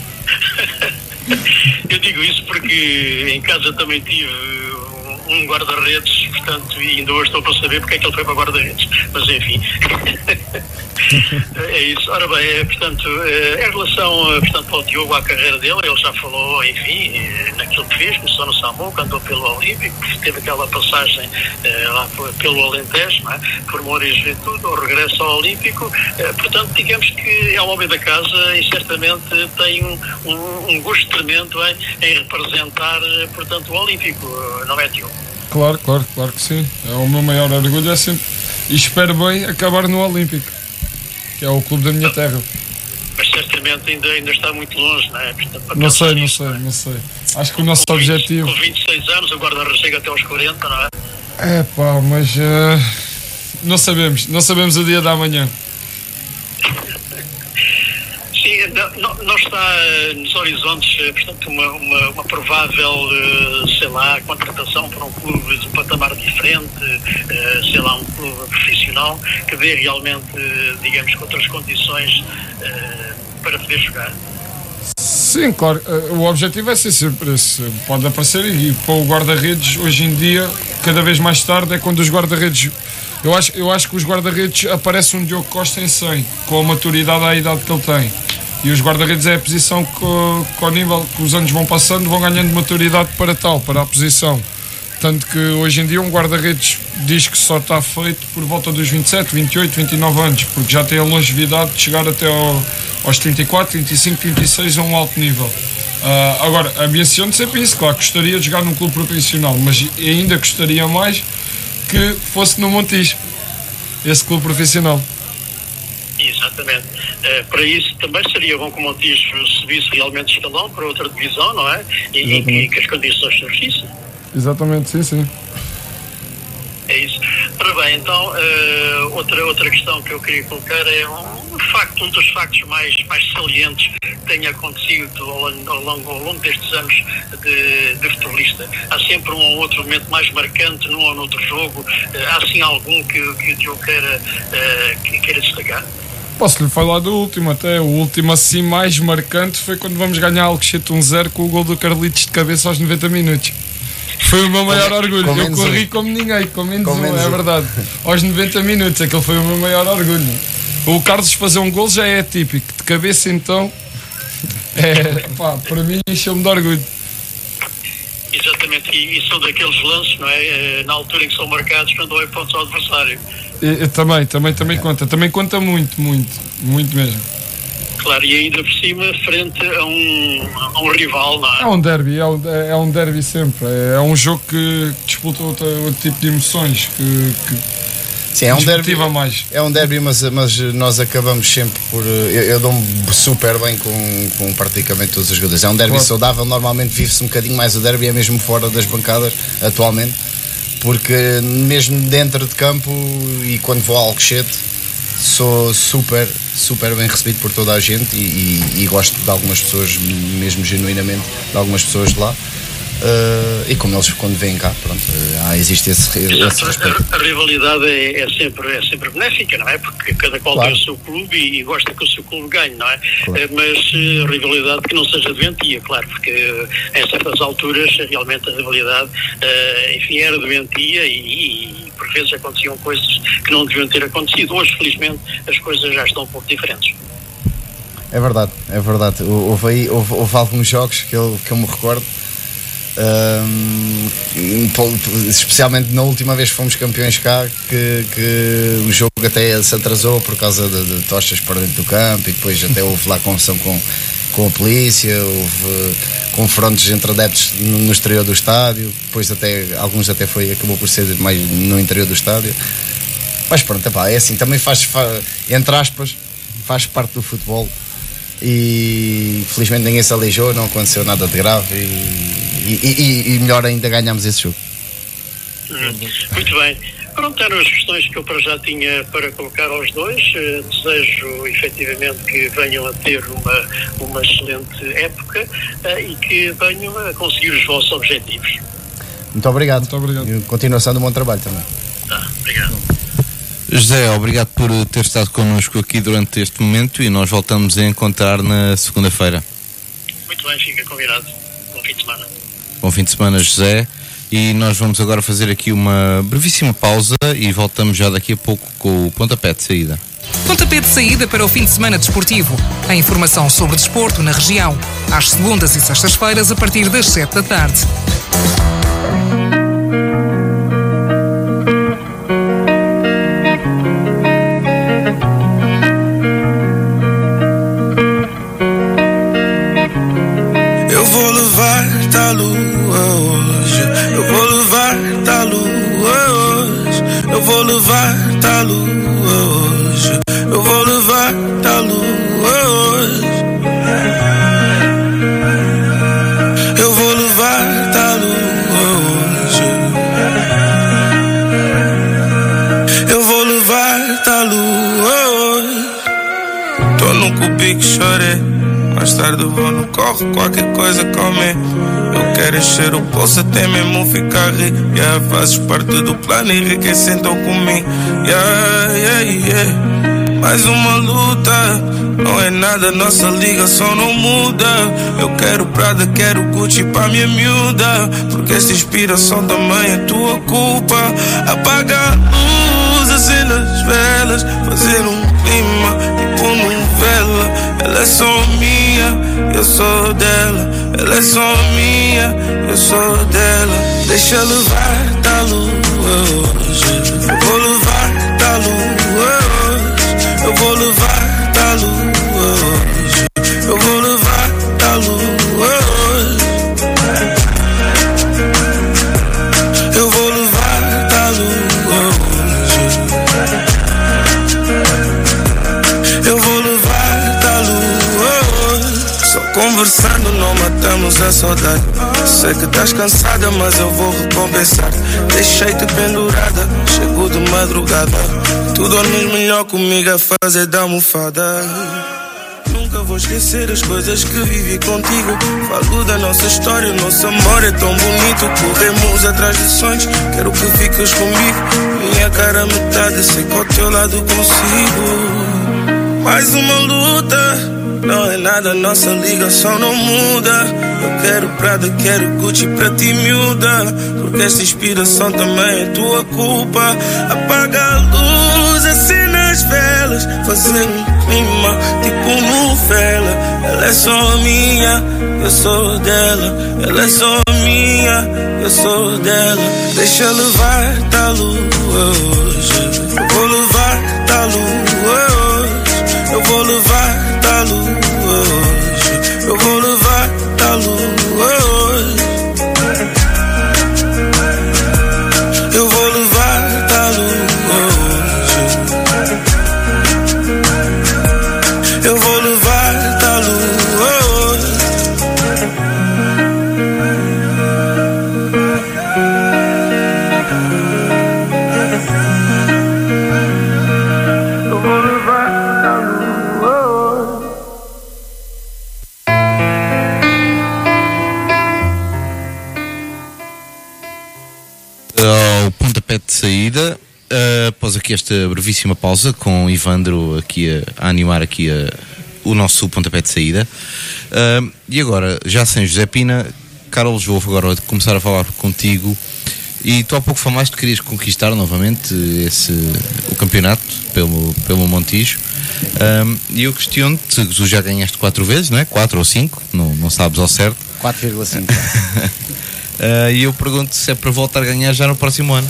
Eu digo isso porque em casa também tive um guarda-redes, portanto, e ainda hoje estou para saber porque é que ele foi para guarda-redes. Mas enfim. é isso. Ora bem, é, portanto, é, em relação eh, portanto, ao Diogo, à carreira dele, ele já falou, enfim, eh, naquilo que fez, começou no Samu, andou pelo Olímpico, teve aquela passagem lá pelo Alentejo, é? por Moura e Juventude, o regresso ao Olímpico. portanto, digamos que é o homem da casa e certamente tem um, um, um gosto tremendo em, em representar, portanto, o Olímpico, não é, Diogo? Claro, claro, claro que sim. É o meu maior orgulho, é sempre. E espero bem acabar no Olímpico, que é o clube da minha terra. Mas certamente ainda, ainda está muito longe, não é? Portanto, não sei, não sei, não sei. Acho que o nosso com objetivo. 20, com 26 anos, o guarda chega até aos 40, não é? É pá, mas. Uh, não sabemos, não sabemos o dia da manhã. Sim, não, não, está eh, nos horizontes, eh, portanto, uma, uma, uma, provável, eh, sei lá, contratação para um clube de um patamar diferente, sei lá, um clube profissional que dê realmente, digamos, com outras condições para poder jogar. Sim, claro. O objetivo é ser sempre esse. Pode aparecer e para o guarda-redes, hoje em dia, cada vez mais tarde, é quando os guarda-redes. Eu acho, eu acho que os guarda-redes aparece um Diogo Costa em 100, com a maturidade à idade que ele tem. E os guarda-redes é a posição que, que, ao nível que os anos vão passando, vão ganhando maturidade para tal, para a posição. Tanto que hoje em dia um guarda-redes diz que só está feito por volta dos 27, 28, 29 anos, porque já tem a longevidade de chegar até ao, aos 34, 35, 36 a um alto nível. Uh, agora, ambiciono sempre isso, claro, gostaria de jogar num clube profissional, mas ainda gostaria mais que fosse no Montijo, esse clube profissional. Exatamente. Uh, para isso também seria bom que o Montijo subisse realmente escalão para outra divisão, não é? E, e que as condições surgissem. Exatamente, sim, sim. É isso. Ora bem, então, uh, outra, outra questão que eu queria colocar é um, um, facto, um dos factos mais, mais salientes que tenha acontecido ao, longo, ao longo destes anos de, de futebolista. Há sempre um ou outro momento mais marcante num ou noutro jogo. Uh, há sim algum que, que eu queira, uh, que queira destacar? Posso lhe falar do último até. O último assim mais marcante foi quando vamos ganhar Alcochete 1-0 com o gol do Carlitos de cabeça aos 90 minutos. Foi o meu maior orgulho. Eu corri como ninguém, com menos com um, menos é verdade. Aos 90 minutos, aquele foi o meu maior orgulho. O Carlos fazer um gol já é típico. De cabeça então, é, pá, para mim encheu-me de orgulho. Exatamente, e, e são daqueles lances, não é? Eh, na altura em que são marcados quando dói pontos ao adversário. Eu, eu também, também, também conta, também conta muito, muito, muito mesmo. Claro, e ainda por cima, frente a um, a um rival, não é? É um derby, é um, é um derby sempre. É, é um jogo que disputa outro, outro tipo de emoções, que, que Sim, é um derby. mais. É um derby, mas, mas nós acabamos sempre por. Eu, eu dou-me super bem com, com praticamente todos os jogadores. É um derby Claro. saudável, normalmente vive-se um bocadinho mais o derby, é mesmo fora das bancadas, atualmente, porque mesmo dentro de campo e quando vou a Alcochete, sou super, super bem recebido por toda a gente e, e- e gosto de algumas pessoas, mesmo genuinamente, de algumas pessoas de lá. Eh, e como eles quando vêm cá, pronto, há, existe esse, esse respeito. a, a rivalidade é, é sempre, é sempre benéfica, não é? Porque cada qual Claro. tem o seu clube e, e gosta que o seu clube ganhe, não é? Claro. Eh, Mas a rivalidade que não seja doentia, claro, porque em certas alturas realmente a rivalidade, enfim, era doentia e, e por vezes aconteciam coisas que não deviam ter acontecido. Hoje, felizmente, as coisas já estão um pouco diferentes. É verdade, é verdade. Hou- Houve, aí, houve, houve alguns jogos que eu, que eu me recordo, pol- especialmente na última vez que fomos campeões cá, que, que o jogo até se atrasou por causa de, de tochas para dentro do campo e depois até houve lá confusão com, com a polícia, houve confrontos entre adeptos no, exterior do estádio, depois até alguns até foi, acabou por ser mais no interior do estádio. Mas pronto, epá, é assim, também faz, fa- entre aspas, faz parte do futebol e felizmente ninguém se aleijou, não aconteceu nada de grave e, e- e- e melhor ainda ganhamos esse jogo. Muito bem. Pronto, eram as questões que eu para já tinha para colocar aos dois. Eh, Desejo efetivamente que venham a ter uma, uma excelente época eh, e que venham a conseguir os vossos objetivos. Muito obrigado. Muito obrigado. E continuação do bom trabalho também. Tá, obrigado. José, obrigado por ter estado connosco aqui durante este momento e nós voltamos a encontrar na segunda-feira. Muito bem, fica combinado. Bom fim de semana. Bom fim de semana, José. E nós vamos agora fazer aqui uma brevíssima pausa e voltamos já daqui a pouco com o pontapé de saída. Pontapé de saída para o fim de semana desportivo. A informação sobre desporto na região. Às segundas e sextas-feiras, a partir das 7 da tarde. Eu vou levar-te à lua Vou levar-te à lua hoje. Eu vou levar-te à lua hoje. Eu vou levar-te à lua hoje. Eu vou levar-te à lua hoje. Tô num cubico, chorei. Mais tarde eu vou no corre, qualquer coisa comer. Eu quero encher o bolso até mesmo ficar rico. Yeah, fazes parte do plano enriquecer então comigo. Yeah, yeah, yeah. Mais uma luta, não é nada, nossa ligação não muda. Eu quero Prada, quero Gucci pra minha miúda. Porque esta inspiração também é tua culpa. Apaga a luz, acenda as velas, fazer um clima tipo novela. Ela é só minha, eu sou dela. Ela é só minha, eu sou dela. Deixa eu levar da lua hoje. Eu vou levar da lua hoje. Eu vou levar da lua hoje. Eu vou levar matamos a saudade. Sei que estás cansada, mas eu vou recompensar. Deixei-te pendurada, chego de madrugada. Tu dormes melhor comigo a fazer da almofada. Nunca vou esquecer as coisas que vivi contigo. Falo da nossa história, o nosso amor é tão bonito. Corremos atrás de sonhos, quero que fiques comigo. Minha cara metade, sei que ao teu lado consigo. Mais uma luta, não é nada, nossa ligação não muda. Eu quero Prada, quero Gucci pra ti miúda. Porque esta inspiração também é tua culpa. Apaga a luz, acena as velas, fazer um mima, tipo novela. Ela é só minha, eu sou dela. Ela é só minha, eu sou dela. Deixa eu levar da lua hoje. Eu vou levar da lua hoje. Eu vou levar aqui esta brevíssima pausa com o Ivandro aqui a, a animar aqui a- o nosso pontapé de saída. Eh, e agora, já sem José Pina, Carlos, vou agora começar a falar contigo. E tu há pouco falaste que querias conquistar novamente esse, o campeonato pelo, pelo Montijo. E eu questiono-te, tu já ganhaste quatro vezes, não é? Quatro ou cinco, não, não sabes ao certo. 4,5. Eh, E eu pergunto se é para voltar a ganhar já no próximo ano.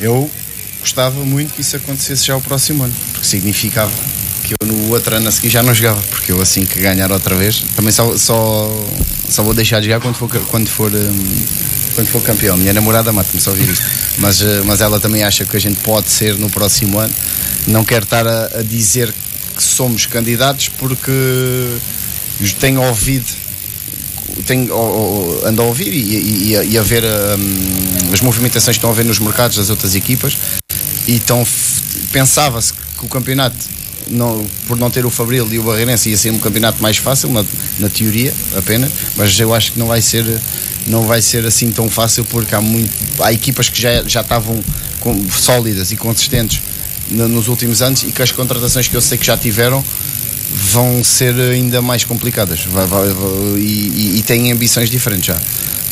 Eu gostava muito que isso acontecesse já o próximo ano, porque significava que eu no outro ano a seguir já não jogava, porque eu assim que ganhar outra vez, também só, só, só vou deixar de jogar quando for, quando for, hum, quando for campeão. Minha namorada mata-me só ouvir isto, mas, eh, mas ela também acha que a gente pode ser no próximo ano. Não quero estar a, a dizer que somos candidatos porque tenho ouvido tenho, ando a ouvir e, e- e a- ver hum, as movimentações que estão a ver nos mercados das outras equipas. Então pensava-se que o campeonato não, por não ter o Fabril e o Barreirense ia ser um campeonato mais fácil na, na teoria apenas mas eu acho que não vai ser não vai ser assim tão fácil porque há muito há equipas que já, já estavam com- sólidas e consistentes no- nos últimos anos e que as contratações que eu sei que já tiveram vão ser ainda mais complicadas Vai- vai- vai- e, e- têm ambições diferentes já.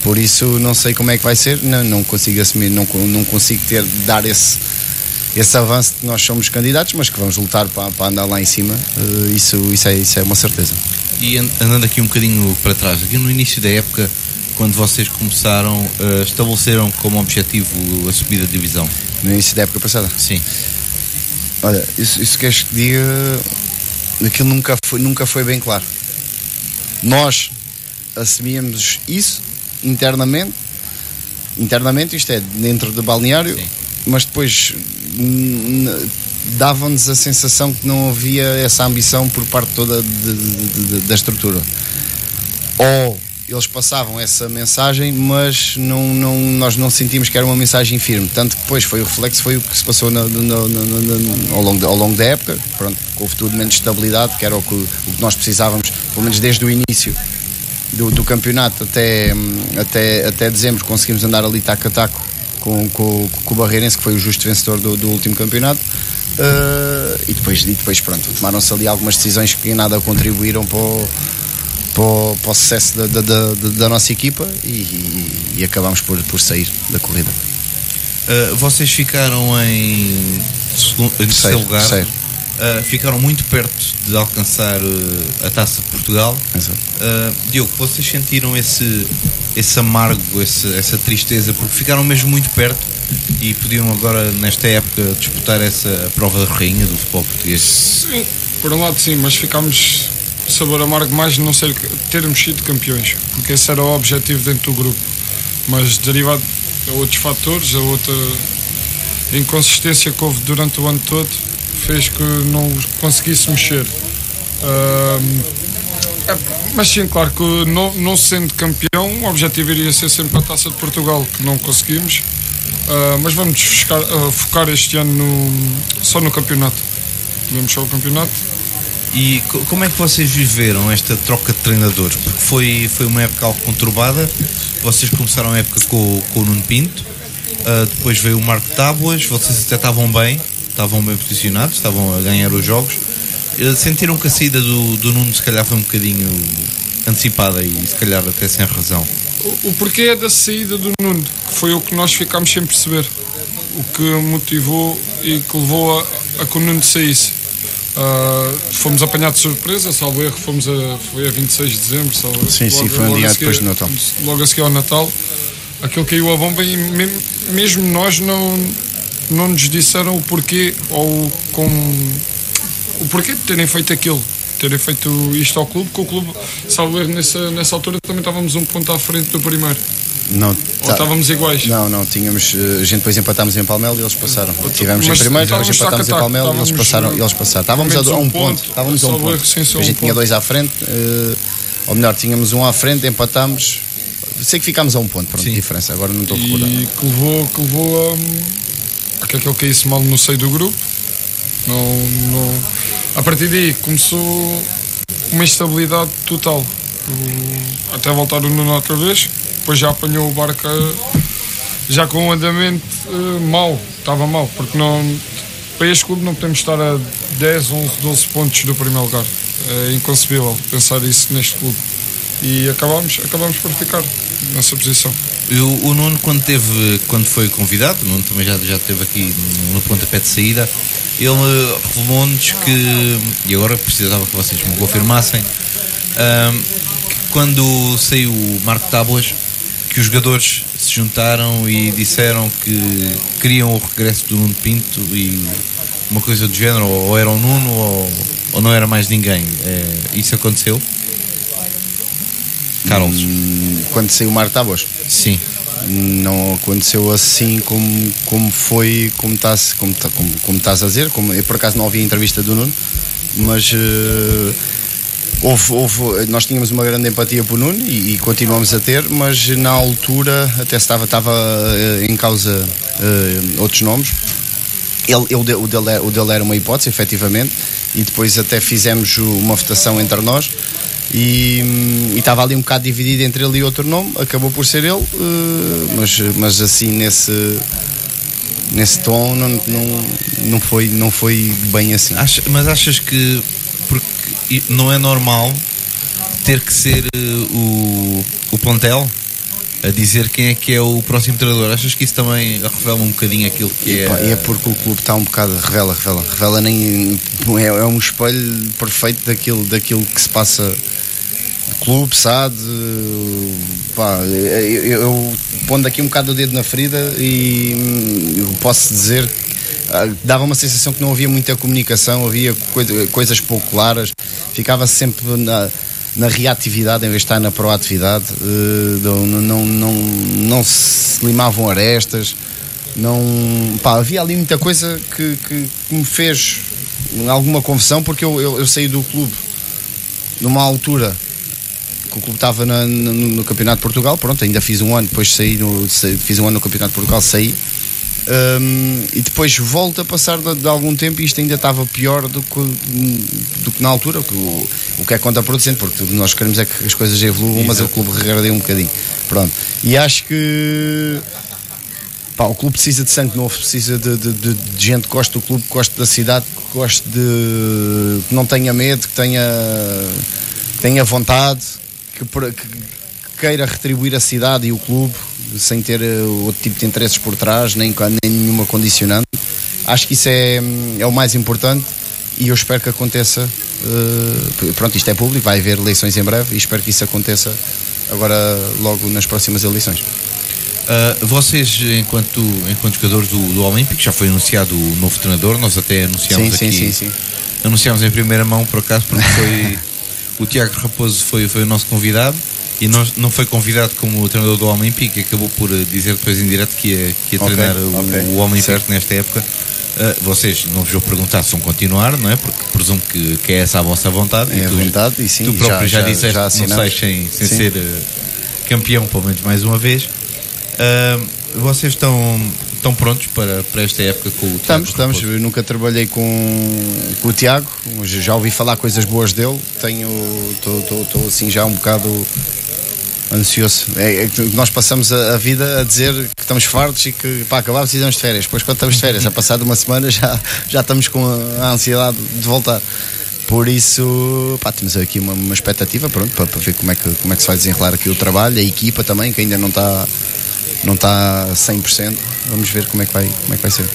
Por isso não sei como é que vai ser, não, não consigo assumir, não, não consigo ter, dar esse, esse avanço de que nós somos candidatos, mas que vamos lutar para, para andar lá em cima, eh, isso, isso, é, isso é uma certeza. E an- andando aqui um bocadinho para trás, aqui no início da época, quando vocês começaram, eh, estabeleceram como objetivo a subida de divisão? No início da época passada. Sim. Olha, isso, isso queres que diga, aquilo nunca foi, nunca foi bem claro. Nós assumíamos isso internamente, internamente, isto é, dentro do balneário, Sim. mas depois dava-nos a sensação que não havia essa ambição por parte toda de- de- de- da estrutura. Ou eles passavam essa mensagem, mas não, não, nós não sentimos que era uma mensagem firme. Tanto que depois foi o reflexo, foi o que se passou na- na- na- ao, longo, de- ao longo da época. Pronto, houve tudo menos estabilidade, que era o que, o que nós precisávamos, pelo menos desde o início do, do campeonato até, até, até dezembro, conseguimos andar ali taco a taco com, com, com o Barreirense, que foi o justo vencedor do, do último campeonato. Uh, e, depois, e depois, pronto, tomaram-se ali algumas decisões que nada contribuíram para o, para o, para o sucesso da, da, da, da nossa equipa e, e, e acabámos por, por sair da corrida. Eh, vocês ficaram em, segundo, em terceiro lugar, terceiro. Eh, ficaram muito perto de alcançar eh, a taça de Portugal. Exato. Eh, Diogo, vocês sentiram esse, esse amargo, esse, essa tristeza, porque ficaram mesmo muito perto e podiam agora, nesta época, disputar essa prova da rainha do futebol português. Sim, por um lado sim, mas ficámos sabor amargo mais não ser, termos sido campeões, porque esse era o objetivo dentro do grupo. Mas derivado a outros fatores, a outra inconsistência que houve durante o ano todo, fez que não conseguisse mexer. É, mas sim, claro que não, não sendo campeão, o objetivo iria ser sempre a Taça de Portugal, que não conseguimos. Ah, mas vamos focar, ah, focar este ano no- só no campeonato. Vamos só o campeonato. E co- como é que vocês viveram esta troca de treinadores? Porque foi, foi uma época algo conturbada. Vocês começaram a época com, com o Nuno Pinto, ah, depois veio o Marco Tábuas, vocês até estavam bem, estavam bem posicionados, estavam a ganhar os jogos. Eh, Sentiram que a saída do, do Nuno se calhar foi um bocadinho antecipada e se calhar até sem razão. O, o porquê é da saída do Nuno, que foi o que nós ficámos sem perceber. O que motivou e que levou a, a que o Nuno saísse. Ah, fomos apanhados de surpresa, salvo erro, fomos a, foi a 26 de dezembro. Salvo. Sim, sim, Logo- foi um dia depois do Natal. Logo a seguir ao Natal, aquilo caiu a bomba e me- mesmo nós não, não nos disseram o porquê ou com o porquê de terem feito aquilo. Terem feito isto ao clube, que o clube, salvo erro, nessa, nessa altura também estávamos um ponto à frente do primeiro. Não, Ou tá- estávamos iguais. Não, não, tínhamos. eh, A gente depois empatámos em Palmel e eles passaram. Tivemos Mas em primeiro, depois empatámos em tac a tac, Palmel e eles passaram. Eles passaram. Estávamos a, a um um ponto. Estávamos a um ponto. a um gente tinha ponto. dois à frente, eh, ou melhor, tínhamos um à frente, empatámos. Sei que ficámos a um ponto, pronto, Sim. diferença. Agora não estou a recordar. e que levou, que levou a, a que aquele caísse mal no seio do grupo. Não, não, a partir daí começou uma instabilidade total. Até voltar o Nuno outra vez, depois já apanhou o barco já com um andamento eh, mau, estava mau, porque não, para este clube não podemos estar a 10, 11, 12 pontos do primeiro lugar. É inconcebível pensar isso neste clube. E acabámos, acabámos por ficar nessa posição. O, o Nuno, quando, teve, quando foi convidado, o Nuno também já, já esteve aqui no pontapé de saída, ele eh, revelou-nos que, e agora precisava que vocês me confirmassem, ahm, que quando saiu o Marco Tábuas, que os jogadores se juntaram e disseram que queriam o regresso do Nuno Pinto e uma coisa do género, ou, era o Nuno ou, ou não era mais ninguém. Eh, isso aconteceu? Carlos, Hum, Quando saiu o Mar Tábuas, sim. não aconteceu assim como, como foi, como estás como, tá- como, como estás a dizer. Como, eu por acaso não ouvi a entrevista do Nuno, mas eh, houve, houve- nós tínhamos uma grande empatia por Nuno e, e continuamos a ter, mas na altura até estava, estava eh, em causa eh, outros nomes. Ele, ele- o, dele, era- o dele era uma hipótese, efetivamente, e depois até fizemos uma votação entre nós. E, e estava ali um bocado dividido entre ele e outro nome, acabou por ser ele, eh, mas, mas assim nesse, nesse tom não, não, não, foi, não foi bem assim. Mas achas que não é normal ter que ser eh, o, o plantel a dizer quem é que é o próximo treinador? Achas que isso também revela um bocadinho aquilo que é? Pá, é porque o clube está um bocado revela, revela, revela nem é, é um espelho perfeito daquilo, daquilo que se passa clube, sabe? Pá, eu, eu pondo aqui um bocado o dedo na ferida e hum, posso dizer que dava uma sensação que não havia muita comunicação, havia coi- coisas pouco claras, ficava sempre na, na reatividade em vez de estar na proatividade, eh, não, não, não, não se limavam arestas, não, pá, havia ali muita coisa que, que, que me fez alguma confusão porque eu, eu, eu saí do clube numa altura que o clube estava na- no, no Campeonato de Portugal, pronto, ainda fiz um ano, depois saí, no, saí- fiz um ano no Campeonato de Portugal, saí. Hum, e depois volto a passar de, de algum tempo e isto ainda estava pior do que, do que na altura, que- o, o que é contraproducente, porque nós queremos é que as coisas evoluam, mas o clube regrediu um bocadinho. Pronto. E acho que pá, o clube precisa de sangue novo, precisa de, de- de- de gente que goste do clube, que goste da cidade, que goste de. que não tenha medo, que tenha, que tenha vontade, que- que queira retribuir a cidade e o clube sem ter eh, outro tipo de interesses por trás, nem, nem nenhuma condicionante. Acho que isso é, hum, é o mais importante e eu espero que aconteça. eh, pronto, isto é público, vai haver eleições em breve e espero que isso aconteça agora logo nas próximas eleições. Ah, vocês, enquanto, enquanto jogadores do, do Olímpico, já foi anunciado o novo treinador, nós até anunciamos Sim, sim, aqui. sim, sim. Anunciámos em primeira mão, por acaso, porque foi. o Tiago Raposo foi, foi o nosso convidado e não, não foi convidado como o treinador do Olímpico, acabou por eh, dizer depois em direto que ia, que ia Ok, treinar o, ok. o Olímpico nesta época. Ah, vocês, não vos vou perguntar se vão continuar, não é? Porque presumo que, que é essa a vossa vontade. É E a tu- vontade, e sim, Tu próprio já, já- disseste já que não sais sem, sem ser eh, campeão, pelo menos mais uma vez. Ah, vocês estão, estão prontos para, para esta época com o Tiago Estamos, estamos. Eu nunca trabalhei com, com o Tiago, já ouvi falar coisas boas dele. Tenho. Estou assim já um bocado ansioso. É, é que nós passamos a, a vida a dizer que estamos fartos e que para acabar precisamos de férias. Depois, quando estamos de férias, a passar de uma semana, já, já estamos com a, a ansiedade de voltar. Por isso, pá, temos aqui uma, uma expectativa pronto, para, para ver como é, que, como é que se vai desenrolar aqui o trabalho, a equipa também, que ainda não está não está 100%. Vamos ver como é que vai, como é que vai ser.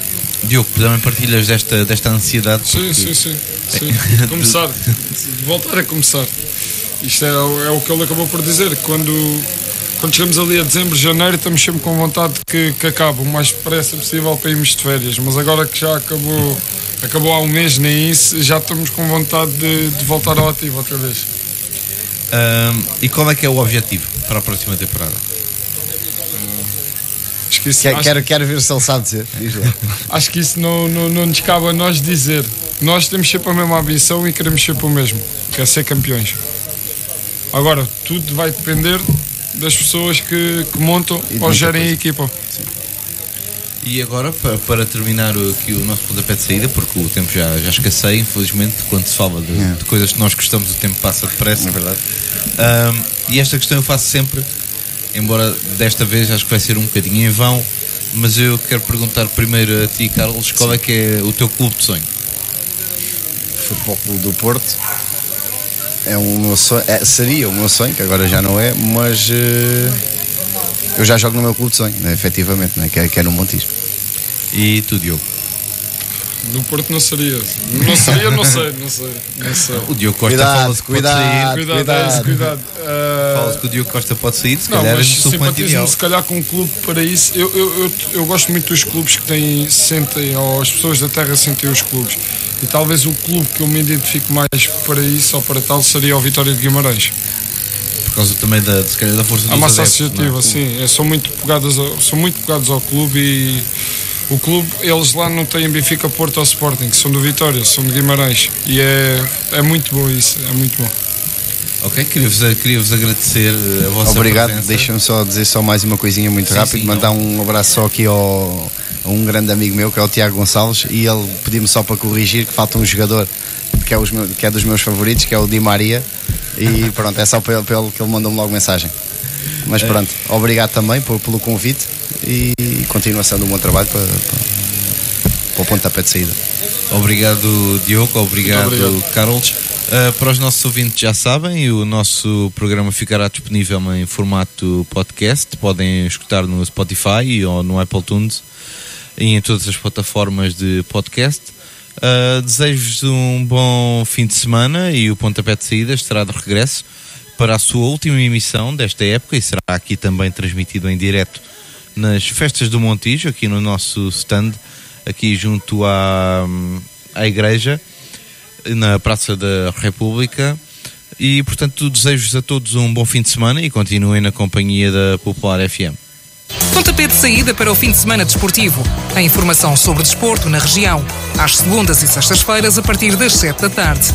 Diogo, também partilhas desta, desta ansiedade? Sim, sim, sim. sim. De começar, de voltar a começar. Isto é, o- é o que ele acabou por dizer. Quando, quando chegamos ali a dezembro, janeiro, estamos sempre com vontade que, que acabe o mais depressa possível para irmos de férias. Mas agora que já acabou, acabou há um mês, nem isso, já estamos com vontade de, de voltar ao ativo outra vez. Ahm, e qual é que é o objetivo para a próxima temporada? Acho que isso, Quer- acho- Quero, quero ver se ele sabe dizer. Acho que isso não, não, não nos cabe a nós dizer. Nós temos sempre a mesma ambição e queremos sempre o mesmo, que é ser campeões. Agora, tudo vai depender das pessoas que, que montam E ou gerem a equipa. E agora, para, para terminar o- aqui o nosso pontapé de saída, porque o tempo já, já escasseia, infelizmente, quando se fala de, É. de coisas que nós gostamos, o tempo passa depressa. É verdade. Ahm, e esta questão eu faço sempre, embora desta vez acho que vai ser um bocadinho em vão, mas eu quero perguntar primeiro a ti, Carlos, qual é que é o teu clube de sonho? Futebol Clube do Porto é um meu sonho, é, seria o meu sonho, que agora já não é, mas eh, eu já jogo no meu clube de sonho, né, efetivamente, né, que, é, que é no Montijo. E tu, Diogo? No Porto não seria. Não seria, não sei, não sei. Não sei. O Diogo Costa Cuidado, fala-se que pode cuidado. sair. Cuidado, cuidado. é isso, cuidado. Ah, Fala-se que o Diogo Costa pode sair, se Não, calhar mas és o suplente ideal. simpatismo se calhar com um clube para isso. Eu, eu, eu, eu gosto muito dos clubes que têm, sentem, ou as pessoas da terra sentem os clubes. E talvez o clube que eu me identifico mais para isso ou para tal seria o Vitória de Guimarães. Por causa também da, se calhar, da força A dos massa adeptos, associativa, é? sim. É, são, muito pegadas ao, são muito pegados ao clube e o clube, eles lá não têm Benfica, Porto ou Sporting, são do Vitória, são de Guimarães. E é, é muito bom isso, é muito bom. Ok, queria-vos queria -vos agradecer eh, a vossa Obrigado, deixa-me só dizer só mais uma coisinha muito Sim, rápido, sim, mandar um abraço só aqui ao, a um grande amigo meu que é o Tiago Gonçalves e ele pediu-me só para corrigir que falta um jogador que é, os meus- que é dos meus favoritos, que é o Di Maria. E pronto, é só para ele, para ele que ele mandou-me logo mensagem. Mas pronto, obrigado também por- pelo convite e continuação do bom trabalho para, para, para o pontapé de saída. Obrigado, Diogo. Obrigado, obrigado. Carlos. Uh, para os nossos ouvintes já sabem, o nosso programa ficará disponível em formato podcast. Podem escutar no Spotify ou no Apple Tunes e em todas as plataformas de podcast. Uh, Desejo-vos um bom fim de semana e o Pontapé de Saída estará de regresso para a sua última emissão desta época e será aqui também transmitido em direto nas festas do Montijo, aqui no nosso stand, aqui junto à, à igreja, na Praça da República. E, portanto, desejo-vos a todos um bom fim de semana e continuem na companhia da Popular FM. Pontapé de saída para o fim de semana desportivo. A informação sobre desporto na região. Às segundas e sextas-feiras, a partir das 7 da tarde.